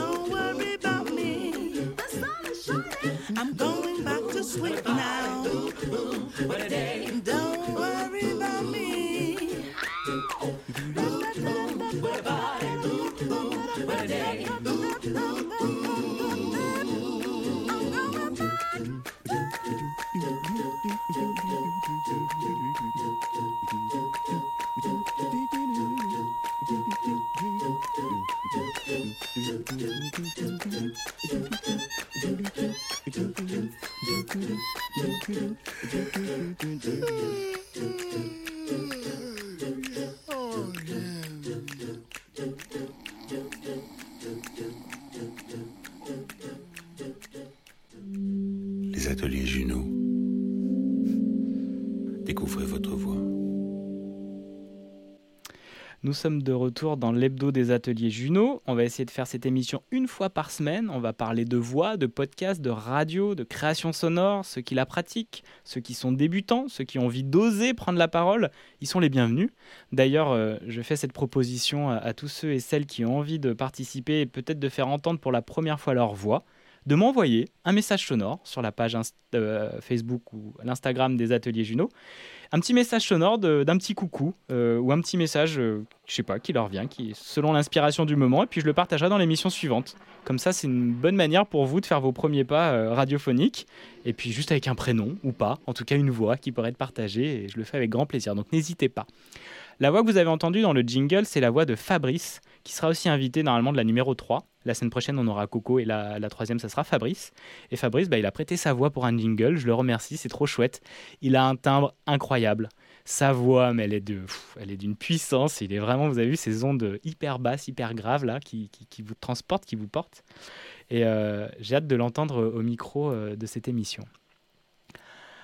A: Nous sommes de retour dans l'hebdo des ateliers Juno. On va essayer de faire cette émission une fois par semaine. On va parler de voix, de podcast, de radio, de création sonore, ceux qui la pratiquent, ceux qui sont débutants, ceux qui ont envie d'oser prendre la parole. Ils sont les bienvenus. D'ailleurs, euh, je fais cette proposition à, tous ceux et celles qui ont envie de participer et peut-être de faire entendre pour la première fois leur voix de m'envoyer un message sonore sur la page euh, Facebook ou l'Instagram des ateliers Juno. Un petit message sonore d'un petit coucou euh, ou un petit message, euh, je sais pas, qui leur vient, qui selon l'inspiration du moment, et puis je le partagerai dans l'émission suivante. Comme ça, c'est une bonne manière pour vous de faire vos premiers pas euh, radiophoniques, et puis juste avec un prénom ou pas, en tout cas une voix qui pourrait être partagée, et je le fais avec grand plaisir, donc n'hésitez pas. La voix que vous avez entendue dans le jingle, c'est la voix de Fabrice, qui sera aussi invité normalement de la numéro 3. La semaine prochaine, on aura Coco et la, la troisième, ça sera Fabrice. Et Fabrice, bah, il a prêté sa voix pour un jingle, je le remercie, c'est trop chouette. Il a un timbre incroyable. Sa voix, mais elle est de, pff, elle est d'une puissance. Il est vraiment, vous avez vu ces ondes hyper basses, hyper graves là, qui, qui, qui vous transportent, qui vous portent. Et euh, j'ai hâte de l'entendre au micro euh, de cette émission.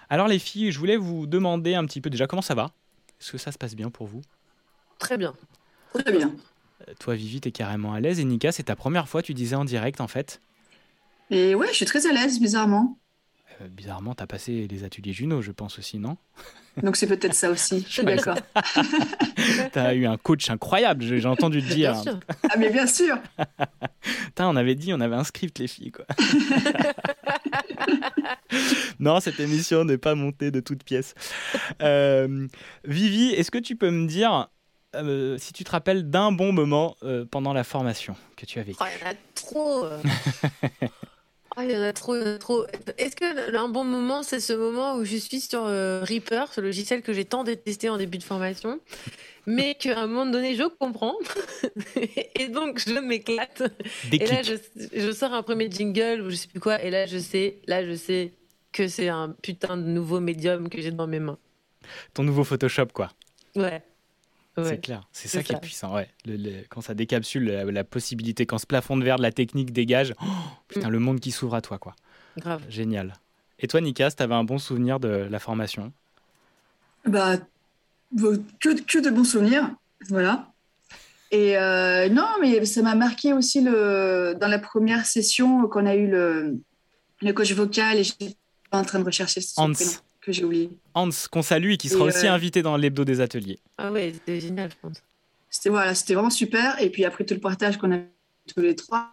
A: Alors les filles, je voulais vous demander un petit peu déjà comment ça va? Est-ce que ça se passe bien pour vous?
D: Très bien.
C: Très bien.
A: Toi, Vivi, t'es carrément à l'aise. Et Nika, c'est ta première fois, tu disais en direct en fait.
C: Et ouais, je suis très à l'aise, bizarrement.
A: Euh, bizarrement, t'as passé les ateliers Juno, je pense aussi, non?
C: Donc c'est peut-être ça aussi, je suis d'accord.
A: T'as eu un coach incroyable, j'ai entendu te dire.
D: Bien sûr.
C: Ah mais bien sûr.
A: Putain, on avait dit, on avait un script, les filles, quoi. non, cette émission n'est pas montée de toutes pièces. Euh, Vivi, est-ce que tu peux me dire euh, si tu te rappelles d'un bon moment euh, pendant la formation que tu as vécu
D: Oh, il y en a trop. euh. Oh, il y en a trop, il y en a trop. Est-ce que un bon moment, c'est ce moment où je suis sur euh, Reaper, ce logiciel que j'ai tant détesté en début de formation, mais qu'à un moment donné, je comprends. et donc, je m'éclate. Et là, je, je sors un premier jingle ou je sais plus quoi, et là, je sais, là, je sais que c'est un putain de nouveau médium que j'ai dans mes mains.
A: Ton nouveau Photoshop, quoi.
D: Ouais.
A: C'est clair, c'est ça qui est puissant. Ouais. Le- le- quand ça décapsule la, la possibilité, quand ce plafond de verre de la technique dégage, oh, putain,
D: Mm.
A: le monde qui s'ouvre à toi, quoi.
D: Grave.
A: Génial. Et toi, Nika, tu avais un bon souvenir de la formation?
C: Bah, que, que de bons souvenirs, voilà. Et euh, non, mais ça m'a marqué aussi le, dans la première session qu'on a eu le, le coach vocal et j'étais en train de rechercher
A: Hans.
C: prénom que j'ai oublié.
A: Hans, qu'on salue et qui sera
C: Et,
A: aussi
C: euh,
A: invité dans l'hebdo des ateliers.
D: Ah ouais, c'était génial, je pense.
C: C'était voilà, c'était vraiment super. Et puis après tout le partage qu'on a tous les trois.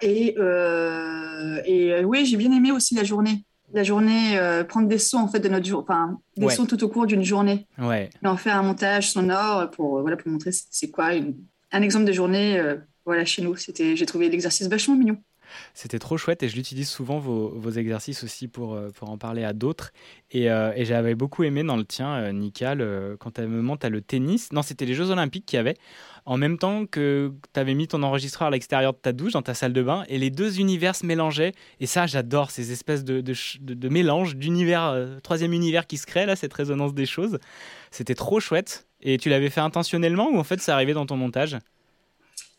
C: Et, euh, et euh, oui, j'ai bien aimé aussi la journée. La journée, euh, prendre des sons en fait de notre jour, enfin des
A: Ouais.
C: sons tout au cours d'une journée.
A: Ouais.
C: et en faire un montage sonore pour, euh, voilà, pour montrer c'est c'est quoi une- un exemple de journée euh, voilà, chez nous. C'était, J'ai trouvé l'exercice vachement mignon.
A: C'était trop chouette et je l'utilise souvent vos, vos, exercices aussi pour, euh, pour en parler à d'autres. Et, euh, et j'avais beaucoup aimé dans le tien, euh, euh, quand à un moment tu le tennis. Non, c'était les Jeux Olympiques qu'il y avait. En même temps que tu avais mis ton enregistreur à l'extérieur de ta douche, dans ta salle de bain, et les deux univers se mélangeaient. Et ça, j'adore ces espèces de, de, mélange d'univers, troisième univers qui se crée, là, cette résonance des choses. C'était trop chouette. Et tu l'avais fait intentionnellement ou en fait ça arrivait dans ton montage?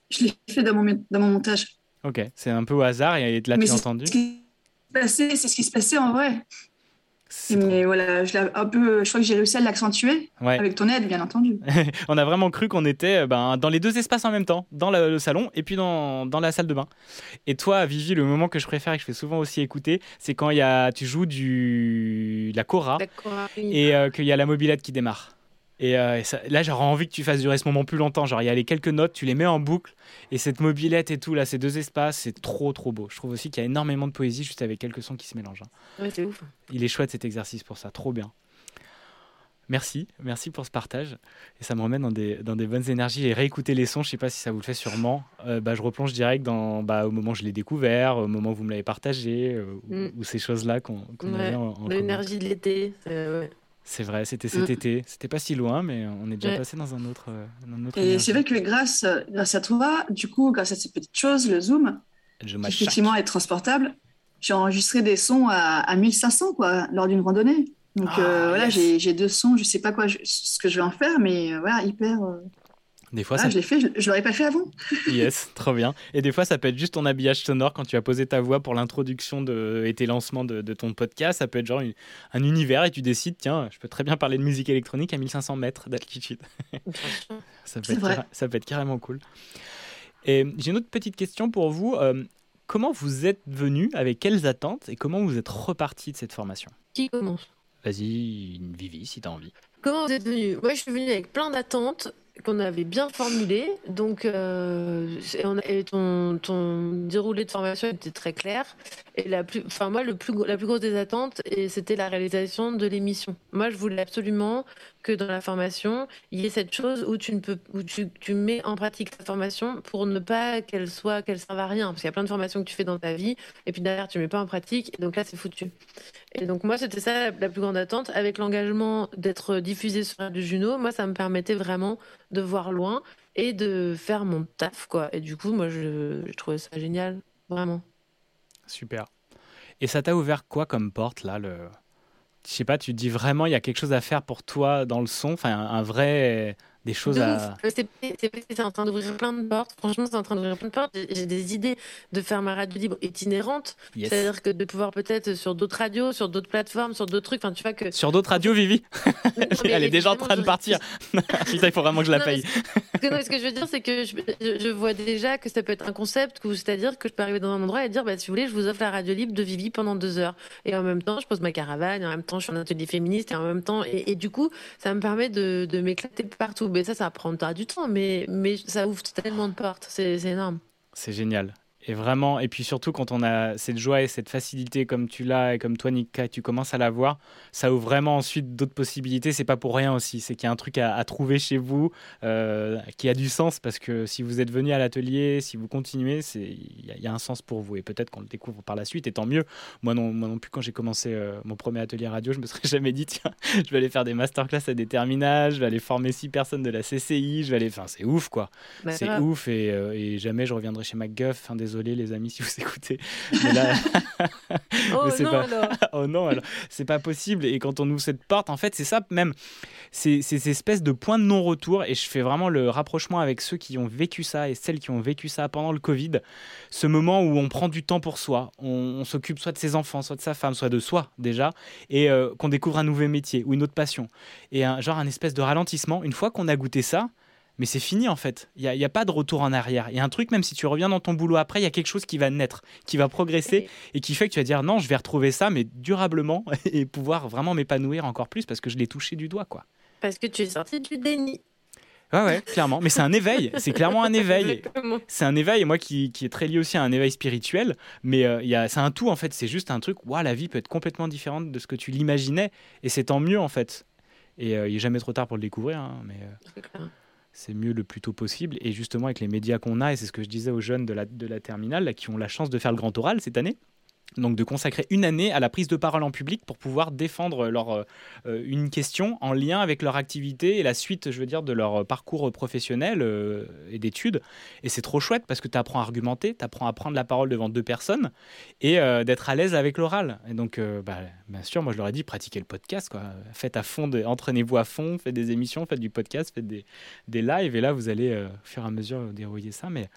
C: Je l'ai fait dans mon, dans mon montage.
A: Ok, c'est un peu au hasard et là
C: Mais
A: tu as
C: c'est
A: entendu.
C: ce qui se passait- C'est ce qui se passait en vrai. Mais voilà, je, un peu, je crois que j'ai réussi à l'accentuer
A: Ouais.
C: avec ton aide, bien entendu.
A: On a vraiment cru qu'on était euh, ben, dans les deux espaces en même temps, dans le, le salon et puis dans, dans la salle de bain. Et toi, Vivi, le moment que je préfère et que je fais souvent aussi écouter, c'est quand il y a, tu joues du, de la cora et euh, qu'il y a la mobilette qui démarre. Et, euh, et ça- là, j'aurais envie que tu fasses durer ce moment plus longtemps. Genre, il y a les quelques notes, tu les mets en boucle, et cette mobilette et tout, là, ces deux espaces, c'est trop, trop beau. Je trouve aussi qu'il y a énormément de poésie juste avec quelques sons qui se mélangent. hein.
D: Ouais, c'est ouf.
A: Il est chouette cet exercice pour ça, trop bien. Merci, merci pour ce partage. Et ça me remet dans des, dans des bonnes énergies. Et réécouter les sons, je sais pas si ça vous le fait sûrement. Euh, bah, je replonge direct dans, bah, au moment où je l'ai découvert, au moment où vous me l'avez partagé, euh, ou,
D: Mm.
A: ou ces choses-là qu'on qu'on
D: Ouais. L'énergie de l'été. ouais.
A: C'est vrai, c'était cet
D: Mm.
A: été. C'était pas si loin, mais on est déjà
D: Ouais.
A: passé dans un autre. euh, dans une autre
C: Et c'est vrai que grâce, grâce à toi, du coup, grâce à ces petites choses, le Zoom,
A: Je
C: qui effectivement est transportable, j'ai enregistré des sons à, à 1500 quoi, lors d'une randonnée. Donc
A: Ah,
C: euh, voilà,
A: yes.
C: j'ai deux sons, je sais pas quoi, je- ce que je vais en faire, mais euh, voilà, hyper. euh,
A: Des fois,
C: ah,
A: ça
C: je l'ai fait, je, je l'aurais pas fait avant.
A: Yes, trop bien. Et des fois, ça peut être juste ton habillage sonore quand tu as posé ta voix pour l'introduction de, et tes lancements de, de ton podcast. Ça peut être genre une- un univers et tu décides, tiens, je peux très bien parler de musique électronique à 1500 mètres d'altitude. ça, peut être
C: vrai.
A: carré- ça peut être carrément cool. Et j'ai une autre petite question pour vous. Euh, comment vous êtes venu, avec quelles attentes et comment vous êtes reparti de cette formation?
D: Qui commence?
A: Vas-y, Vivi, si tu as envie.
D: Comment vous êtes venu? Moi, je suis venue avec plein d'attentes qu'on avait bien formulées. Donc, euh, et ton, déroulé de formation était très clair. Et la plus, enfin, moi, le plus, la plus grosse des attentes, c'était la réalisation de l'émission. Moi, je voulais absolument que dans la formation, il y ait cette chose où tu ne peux, où tu, tu mets en pratique ta formation pour ne pas qu'elle soit, qu'elle serve à rien. Parce qu'il y a plein de formations que tu fais dans ta vie, et puis derrière, tu mets pas en pratique, et donc là, c'est foutu. Et donc moi, c'était ça la, plus grande attente. Avec l'engagement d'être diffusé sur Radio Juno, moi, ça me permettait vraiment de voir loin et de faire mon taf, quoi. Et du coup, moi, je, je trouvais ça génial, vraiment.
A: Super. Et ça t'a ouvert quoi comme porte là le... Je sais pas, tu dis vraiment il y a quelque chose à faire pour toi dans le son, enfin un vrai des choses
D: De
A: à.
D: ouf. C'est en train d'ouvrir plein de portes. Franchement, c'est en train d'ouvrir plein de portes. J'ai des idées de faire ma radio libre itinérante.
A: Yes.
D: C'est-à-dire que de pouvoir peut-être sur d'autres radios, sur d'autres plateformes, sur d'autres trucs. Enfin, tu vois que.
A: Sur d'autres radios, Vivi Elle est déjà en train de partir. Putain, il faut vraiment que je la
D: Non,
A: paye.
D: Que, non, ce que je veux dire, c'est que je, vois déjà que ça peut être un concept, c'est-à-dire que je peux arriver dans un endroit et dire, bah, si vous voulez, je vous offre la radio libre de Vivi pendant deux heures. Et en même temps, je pose ma caravane, et en même temps, je suis en atelier féministe, et en même temps, et, et du coup, ça me permet de, de m'éclater partout. Mais ça, ça prendra du temps, mais, mais ça ouvre tellement de portes. C'est c'est énorme.
A: C'est génial. Et vraiment, et puis surtout quand on a cette joie et cette facilité comme tu l'as et comme toi, Nika, tu commences à l'avoir, ça ouvre vraiment ensuite d'autres possibilités. C'est pas pour rien aussi. C'est qu'il y a un truc à, à trouver chez vous euh, qui a du sens parce que si vous êtes venu à l'atelier, si vous continuez, c'est il y, a- il y a un sens pour vous et peut-être qu'on le découvre par la suite. Et tant mieux. Moi non, moi non plus, quand j'ai commencé euh, mon premier atelier radio, je me serais jamais dit tiens, je vais aller faire des masterclass à des terminales, je vais aller former six personnes de la CCI, je vais aller. Enfin, c'est ouf quoi.
D: Bah,
A: c'est ouf et, euh, et jamais je reviendrai chez MacGuff. Enfin, désolé les amis si vous écoutez. Mais là,
D: Oh
A: mais
D: non,
A: pas...
D: alors.
A: oh non, alors c'est pas possible. Et quand on ouvre cette porte, en fait, c'est ça même. C'est ces espèces de points de non-retour. Et je fais vraiment le rapprochement avec ceux qui ont vécu ça et celles qui ont vécu ça pendant le Covid. Ce moment où on prend du temps pour soi. On, on s'occupe soit de ses enfants, soit de sa femme, soit de soi déjà. Et euh, qu'on découvre un nouveau métier ou une autre passion. Et un, genre un espèce de ralentissement. Une fois qu'on a goûté ça, mais c'est fini en fait. Il n'y a, pas de retour en arrière. Il y a un truc, même si tu reviens dans ton boulot après, il y a quelque chose qui va naître, qui va progresser et qui fait que tu vas dire non, je vais retrouver ça, mais durablement et pouvoir vraiment m'épanouir encore plus parce que je l'ai touché du doigt. quoi.
D: Parce que tu es sorti du déni.
A: Ouais, ouais, clairement. Mais c'est un éveil. C'est clairement un éveil. C'est un éveil, et moi qui, qui est très lié aussi à un éveil spirituel. Mais euh, c'est un tout, en fait. C'est juste un truc, waouh, la vie peut être complètement différente de ce que tu l'imaginais. Et c'est tant mieux, en fait. Et euh, il n'est jamais trop tard pour le découvrir. hein, mais, euh,
D: C'est
A: mieux le plus tôt possible. Et justement, avec les médias qu'on a, et c'est ce que je disais aux jeunes de la, de la terminale, là, qui ont la chance de faire le grand oral cette année, donc de consacrer une année à la prise de parole en public pour pouvoir défendre leur, euh, euh, une question en lien avec leur activité et la suite, je veux dire, de leur parcours professionnel euh, et d'études. Et c'est trop chouette parce que tu apprends à argumenter, tu apprends à prendre la parole devant deux personnes et d'être à l'aise avec l'oral. Et donc, bah, bien sûr, moi je leur ai dit, pratiquez le podcast, quoi. faites à fond, entraînez-vous à fond, faites des émissions, faites du podcast, faites des, des lives et là vous allez, au fur et à mesure, dérouiller ça. Mais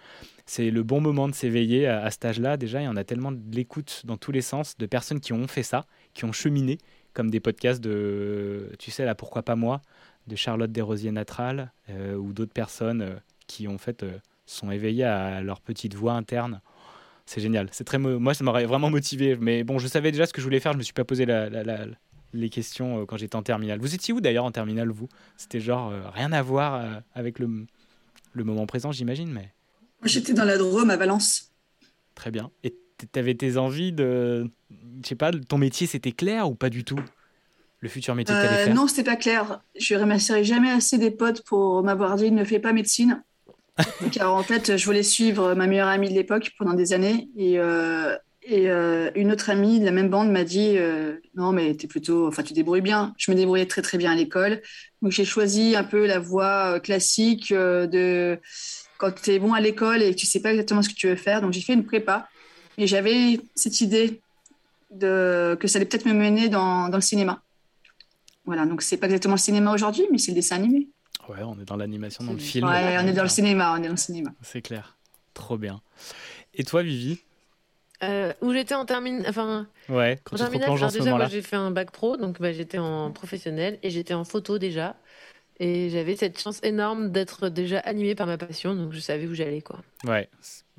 A: c'est le bon moment de s'éveiller à, cet âge-là. Déjà, il y en a tellement de l'écoute dans tous les sens de personnes qui ont fait ça, qui ont cheminé, comme des podcasts de, tu sais, là, pourquoi pas moi, de Charlotte Desrosiers-Natral, euh, ou d'autres personnes euh, qui, en fait, euh, sont éveillées à leur petite voix interne. C'est génial. C'est très, moi, ça m'aurait vraiment motivé. Mais bon, je savais déjà ce que je voulais faire. Je me suis pas posé les questions quand j'étais en terminale. Vous étiez où d'ailleurs en terminale, vous? C'était genre rien à voir avec le, le moment présent, j'imagine, mais.
C: J'étais dans la Drôme à Valence.
A: Très bien. Et tu avais tes envies de. Je sais pas, ton métier c'était clair ou pas du tout? Le futur métier que
C: euh,
A: faire?
C: Non, c'était pas clair. Je remercierai jamais assez des potes pour m'avoir dit ne fais pas médecine. Car en fait, je voulais suivre ma meilleure amie de l'époque pendant des années. Et, euh, et euh, une autre amie de la même bande m'a dit Non, mais es plutôt. Enfin, tu débrouilles bien. Je me débrouillais très, très bien à l'école. Donc, j'ai choisi un peu la voie classique de quand tu es bon à l'école et que tu sais pas exactement ce que tu veux faire. Donc j'ai fait une prépa et j'avais cette idée de, que ça allait peut-être me mener dans, dans le cinéma. Voilà, donc c'est pas exactement le cinéma aujourd'hui, mais c'est le dessin animé.
A: Ouais, on est dans l'animation, dans le film.
C: Ouais, on est dans le cinéma, on est dans le cinéma.
A: C'est clair. Trop bien. Et toi, Vivi?
D: Euh, où j'étais en terminale, enfin,
A: ouais, quand
D: en terminale, déjà, moi j'ai fait un bac pro, donc bah, j'étais en professionnel et j'étais en photo déjà. Et j'avais cette chance énorme d'être déjà animée par ma passion, donc je savais où j'allais. quoi.
A: Ouais,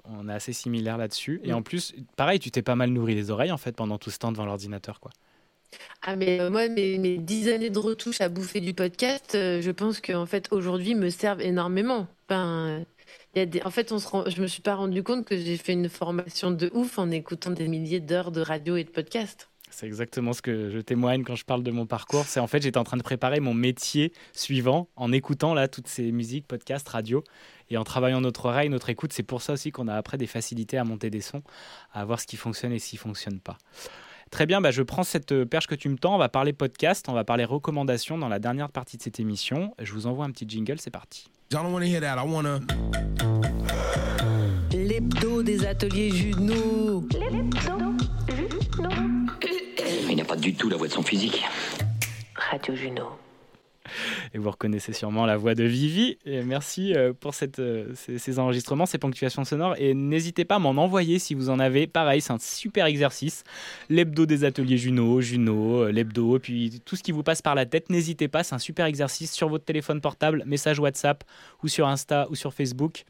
A: on est assez similaires là-dessus. Et en plus, pareil, tu t'es pas mal nourri les oreilles en fait pendant tout ce temps devant l'ordinateur. quoi.
D: Ah mais euh, moi mes, dix années de retouche à bouffer du podcast, euh, je pense qu'en fait aujourd'hui me servent énormément. Enfin, y a des... en fait on se rend... je me suis pas rendu compte que j'ai fait une formation de ouf en écoutant des milliers d'heures de radio et de podcast.
A: C'est exactement ce que je témoigne quand je parle de mon parcours. C'est en fait, j'étais en train de préparer mon métier suivant en écoutant là toutes ces musiques, podcasts, radio et en travaillant notre oreille, notre écoute. C'est pour ça aussi qu'on a après des facilités à monter des sons, à voir ce qui fonctionne et ce qui fonctionne pas. Très bien, bah je prends cette euh, perche que tu me tends. On va parler podcast, on va parler recommandations dans la dernière partie de cette émission. Je vous envoie un petit jingle, c'est parti.
H: L'hebdo des ateliers Juno.
I: Il n'a pas du tout la voix de son physique.
H: Radio Juno.
A: Et vous reconnaissez sûrement la voix de Vivi. Et merci euh, pour cette, euh, ces, enregistrements, ces ponctuations sonores. Et n'hésitez pas à m'en envoyer si vous en avez. Pareil, c'est un super exercice. L'hebdo des ateliers Juno, Juno, euh, l'hebdo, puis tout ce qui vous passe par la tête. N'hésitez pas, c'est un super exercice sur votre téléphone portable, message WhatsApp ou sur Insta ou sur Facebook.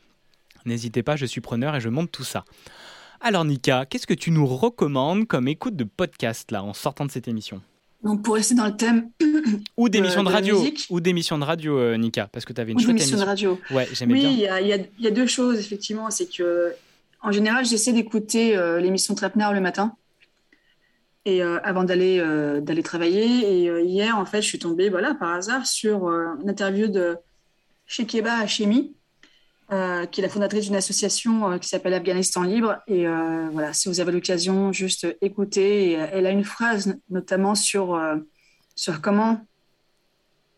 A: N'hésitez pas, je suis preneur et je monte tout ça. Alors Nika, qu'est-ce que tu nous recommandes comme écoute de podcast là en sortant de cette émission?
C: Donc pour rester dans le thème
A: ou d'émissions de, radio. ou d'émissions de radio euh, Nika parce que tu avais une
C: ou
A: chouette
C: émission de radio.
A: Ouais, j'aimais
C: oui,
A: bien.
C: Oui, il y, a deux choses effectivement, c'est que en général, j'essaie d'écouter euh, l'émission Trapnard le matin. Et euh, avant d'aller d'aller travailler. Et hier en fait, je suis tombée voilà par hasard sur une interview de Shekeba Hashemi euh, qui est la fondatrice d'une association euh, qui s'appelle Afghanistan Libre. Et euh, voilà, si vous avez l'occasion, juste écoutez. elle a une phrase notamment sur, sur comment,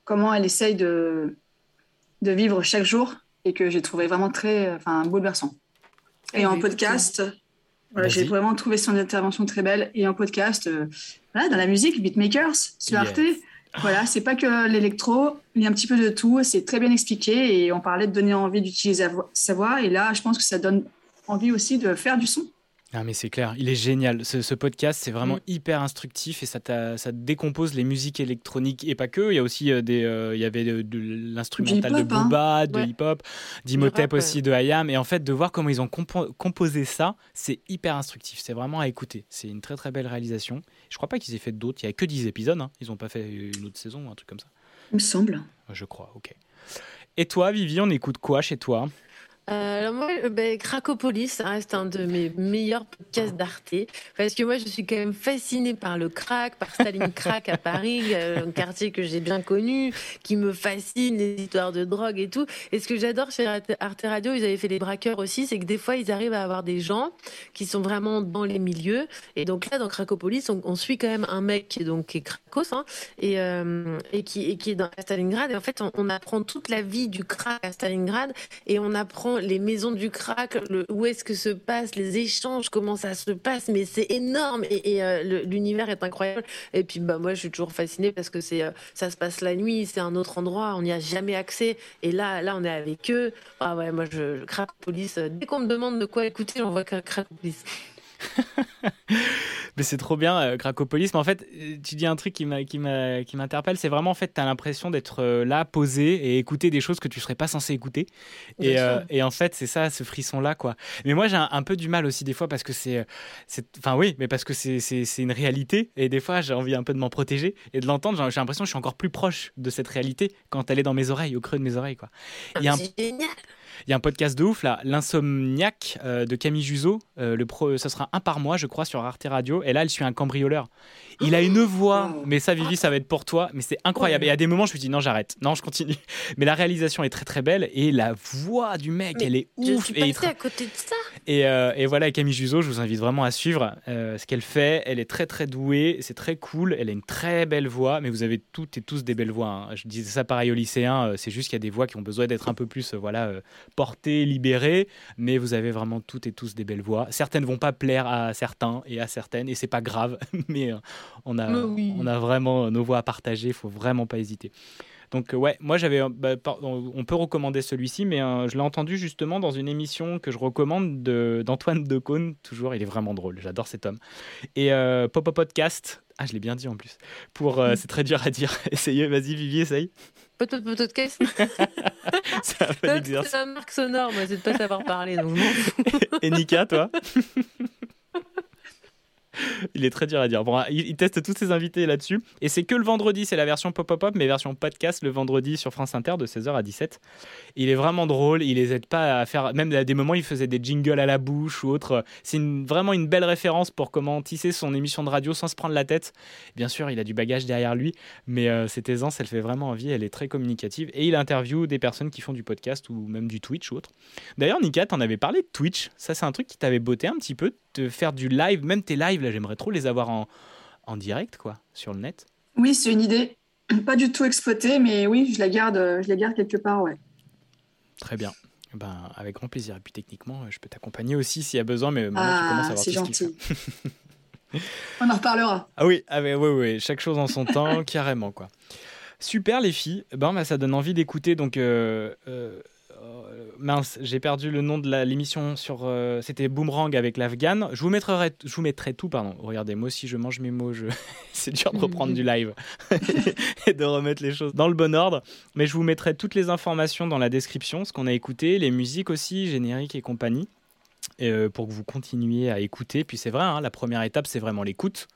C: comment elle essaye de, de vivre chaque jour et que j'ai trouvé vraiment très enfin, bouleversant. Et en podcast, j'ai vraiment trouvé son intervention très belle. Et en podcast, voilà, dans la musique, Beatmakers, sur Arte. Voilà, c'est pas que l'électro, il y a un petit peu de tout, c'est très bien expliqué et on parlait de donner envie d'utiliser sa voix et là, je pense que ça donne envie aussi de faire du son.
A: Ah mais c'est clair, il est génial. Ce, podcast, c'est vraiment mm. hyper instructif et ça, ça décompose les musiques électroniques et pas que. Il y a aussi euh, des, euh, il y avait de, l'instrumental de hein. Booba, de hip-hop, d'Imhotep aussi, de Hayam. Et en fait, de voir comment ils ont composé ça, c'est hyper instructif. C'est vraiment à écouter. C'est une très très belle réalisation. Je crois pas qu'ils aient fait d'autres. Il y a que 10 épisodes. Hein. Ils n'ont pas fait une autre saison ou un truc comme ça.
C: Il me semble.
A: Je crois. Ok. Et toi, Vivi, on écoute quoi chez toi?
D: Euh, alors moi, euh, ben, Cracopolis, ça reste un de mes meilleurs podcasts d'Arte. Parce que moi, je suis quand même fascinée par le crack, par Staline Crack à Paris, euh, un quartier que j'ai bien connu, qui me fascine, les histoires de drogue et tout. Et ce que j'adore chez Arte Radio, ils avaient fait les braqueurs aussi, c'est que des fois, ils arrivent à avoir des gens qui sont vraiment dans les milieux. Et donc là, dans Cracopolis, on, on suit quand même un mec qui est, donc, qui est Krakos, hein, et, euh, et, qui, et qui est dans Stalingrad. Et en fait, on, on apprend toute la vie du crack à Stalingrad et on apprend les maisons du crack, le, où est-ce que se passe, les échanges, comment ça se passe, mais c'est énorme et, euh, l'univers est incroyable. Et puis bah moi je suis toujours fascinée parce que euh, ça se passe la nuit, c'est un autre endroit, on n'y a jamais accès. Et là là on est avec eux. Ah ouais moi je, je Cracopolis. euh, Dès qu'on me demande de quoi écouter, j'envoie que Cracopolis.
A: Mais c'est trop bien, euh, Cracopolis. Mais en fait, euh, tu dis un truc qui m'interpelle. C'est vraiment, en fait, tu as l'impression d'être euh, là, posé et écouter des choses que tu serais pas censé écouter. Et, euh, et en fait, c'est ça, ce frisson-là, quoi. Mais moi, j'ai un, un peu du mal aussi, des fois, parce que c'est. Enfin, oui, mais parce que c'est une réalité. Et des fois, j'ai envie un peu de m'en protéger et de l'entendre. J'ai l'impression que je suis encore plus proche de cette réalité quand elle est dans mes oreilles, au creux de mes oreilles, quoi. Un-
D: génial.
A: Il y a un podcast de ouf là, L'Insomniac euh, de Camille Juzo. Euh, le pro, ça sera un par mois, je crois, sur Arte Radio. Et là, elle suit un cambrioleur. Il a une voix, mais ça, Vivi, ça va être pour toi. Mais c'est incroyable. Et à des moments, je me dis non, j'arrête. Non, je continue. Mais la réalisation est très très belle et la voix du mec,
D: Mais
A: elle est
D: Je
A: ouf.
D: suis
A: Et, il
D: à côté de ça.
A: et, euh, et voilà, Camille Juzo, je vous invite vraiment à suivre euh, ce qu'elle fait. Elle est très très douée, c'est très cool. Elle a une très belle voix, mais vous avez toutes et tous des belles voix. hein. Je disais ça pareil aux lycéens, euh, c'est juste qu'il y a des voix qui ont besoin d'être un peu plus euh, voilà, portées, libérées, mais vous avez vraiment toutes et tous des belles voix. Certaines vont pas plaire à certains et à certaines, et c'est pas grave, mais euh, on, a,
D: oui.
A: on a vraiment euh, nos voix à partager, il faut vraiment pas hésiter. Donc euh, ouais, moi j'avais, euh, bah, on peut recommander celui-ci, mais je l'ai entendu justement dans une émission que je recommande de- d'Antoine Decaune, toujours, il est vraiment drôle, j'adore cet homme. Et euh, Popo Podcast, ah je l'ai bien dit en plus, pour, euh, c'est très dur à dire, essayez, vas-y Vivi, essaye.
D: Qu'est-ce
A: C'est un bon exercice.
D: C'est un marque sonore, moi, c'est de pas savoir parler. Donc.
A: Et Nika, toi? Il est très dur à dire. Bon, il, il teste tous ses invités là-dessus. Et c'est que le vendredi, c'est la version pop-pop-pop, mais version podcast le vendredi sur France Inter de 16h à 17. Il est vraiment drôle. Il les aide pas à faire. Même à des moments, il faisait des jingles à la bouche ou autre. C'est vraiment une belle référence pour comment tisser son émission de radio sans se prendre la tête. Bien sûr, il a du bagage derrière lui, mais euh, cette aisance, elle fait vraiment envie. Elle est très communicative. Et il interviewe des personnes qui font du podcast ou même du Twitch ou autre. D'ailleurs, Nika, t'en avais parlé de Twitch. Ça, c'est un truc qui t'avait botté un petit peu, de faire du live, même tes lives. Là, j'aimerais trop les avoir en, en direct, quoi, sur le net.
C: Oui, c'est une idée. Pas du tout exploitée, mais oui, je la garde, euh, je la garde quelque part, ouais.
A: Très bien. Ben, avec grand plaisir. Et puis, techniquement, euh, je peux t'accompagner aussi s'il y a besoin, mais maintenant, tu commences à
C: Ah,
A: avoir
C: c'est gentil. On en reparlera.
A: Ah oui, ah ouais, ouais, chaque chose en son temps, carrément, quoi. Super, les filles. Ben, ben, ça donne envie d'écouter. Donc, euh, mince, j'ai perdu le nom de l'émission sur. euh, C'était Boomerang avec l'Afghan. Je vous mettrai, je vous mettrai tout, pardon. Regardez, moi aussi, je mange mes mots. C'est dur de reprendre du live et de remettre les choses dans le bon ordre. Mais je vous mettrai toutes les informations dans la description, ce qu'on a écouté, les musiques aussi, génériques et compagnie. euh, pour que vous continuiez à écouter. Puis c'est vrai, hein, la première étape, c'est vraiment l'écoute.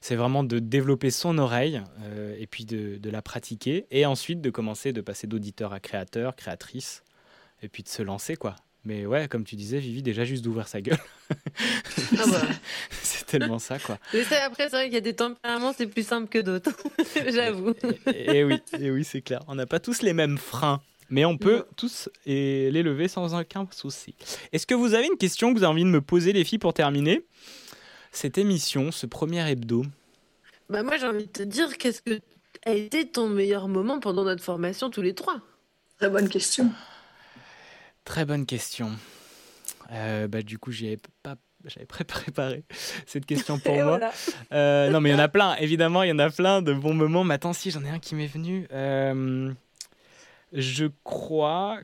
A: C'est vraiment de développer son oreille euh, et puis de, de la pratiquer. Et ensuite de commencer de passer d'auditeur à créateur, créatrice. Et puis de se lancer, quoi. Mais ouais, comme tu disais, Vivi, déjà juste d'ouvrir sa gueule.
D: Ah bah.
A: c'est tellement ça, quoi.
D: Mais ça, après, c'est vrai qu'il y a des tempéraments, c'est plus simple que d'autres. J'avoue.
A: Et, et oui, et oui c'est clair. On n'a pas tous les mêmes freins. Mais on peut tous et les lever sans aucun souci. Est-ce que vous avez une question que vous avez envie de me poser, les filles, pour terminer? Cette émission, ce premier hebdo
D: Bah, moi, j'ai envie de te dire, qu'est-ce que a été ton meilleur moment pendant notre formation tous les trois?
C: Très bonne question.
A: Très bonne question. Euh, bah, du coup, j'y avais pas. J'avais pré- préparé cette question pour moi.
D: voilà.
A: Euh, non, mais il y en a plein. Évidemment, il y en a plein de bons moments. Mais attends, si, j'en ai un qui m'est venu. Euh, je crois.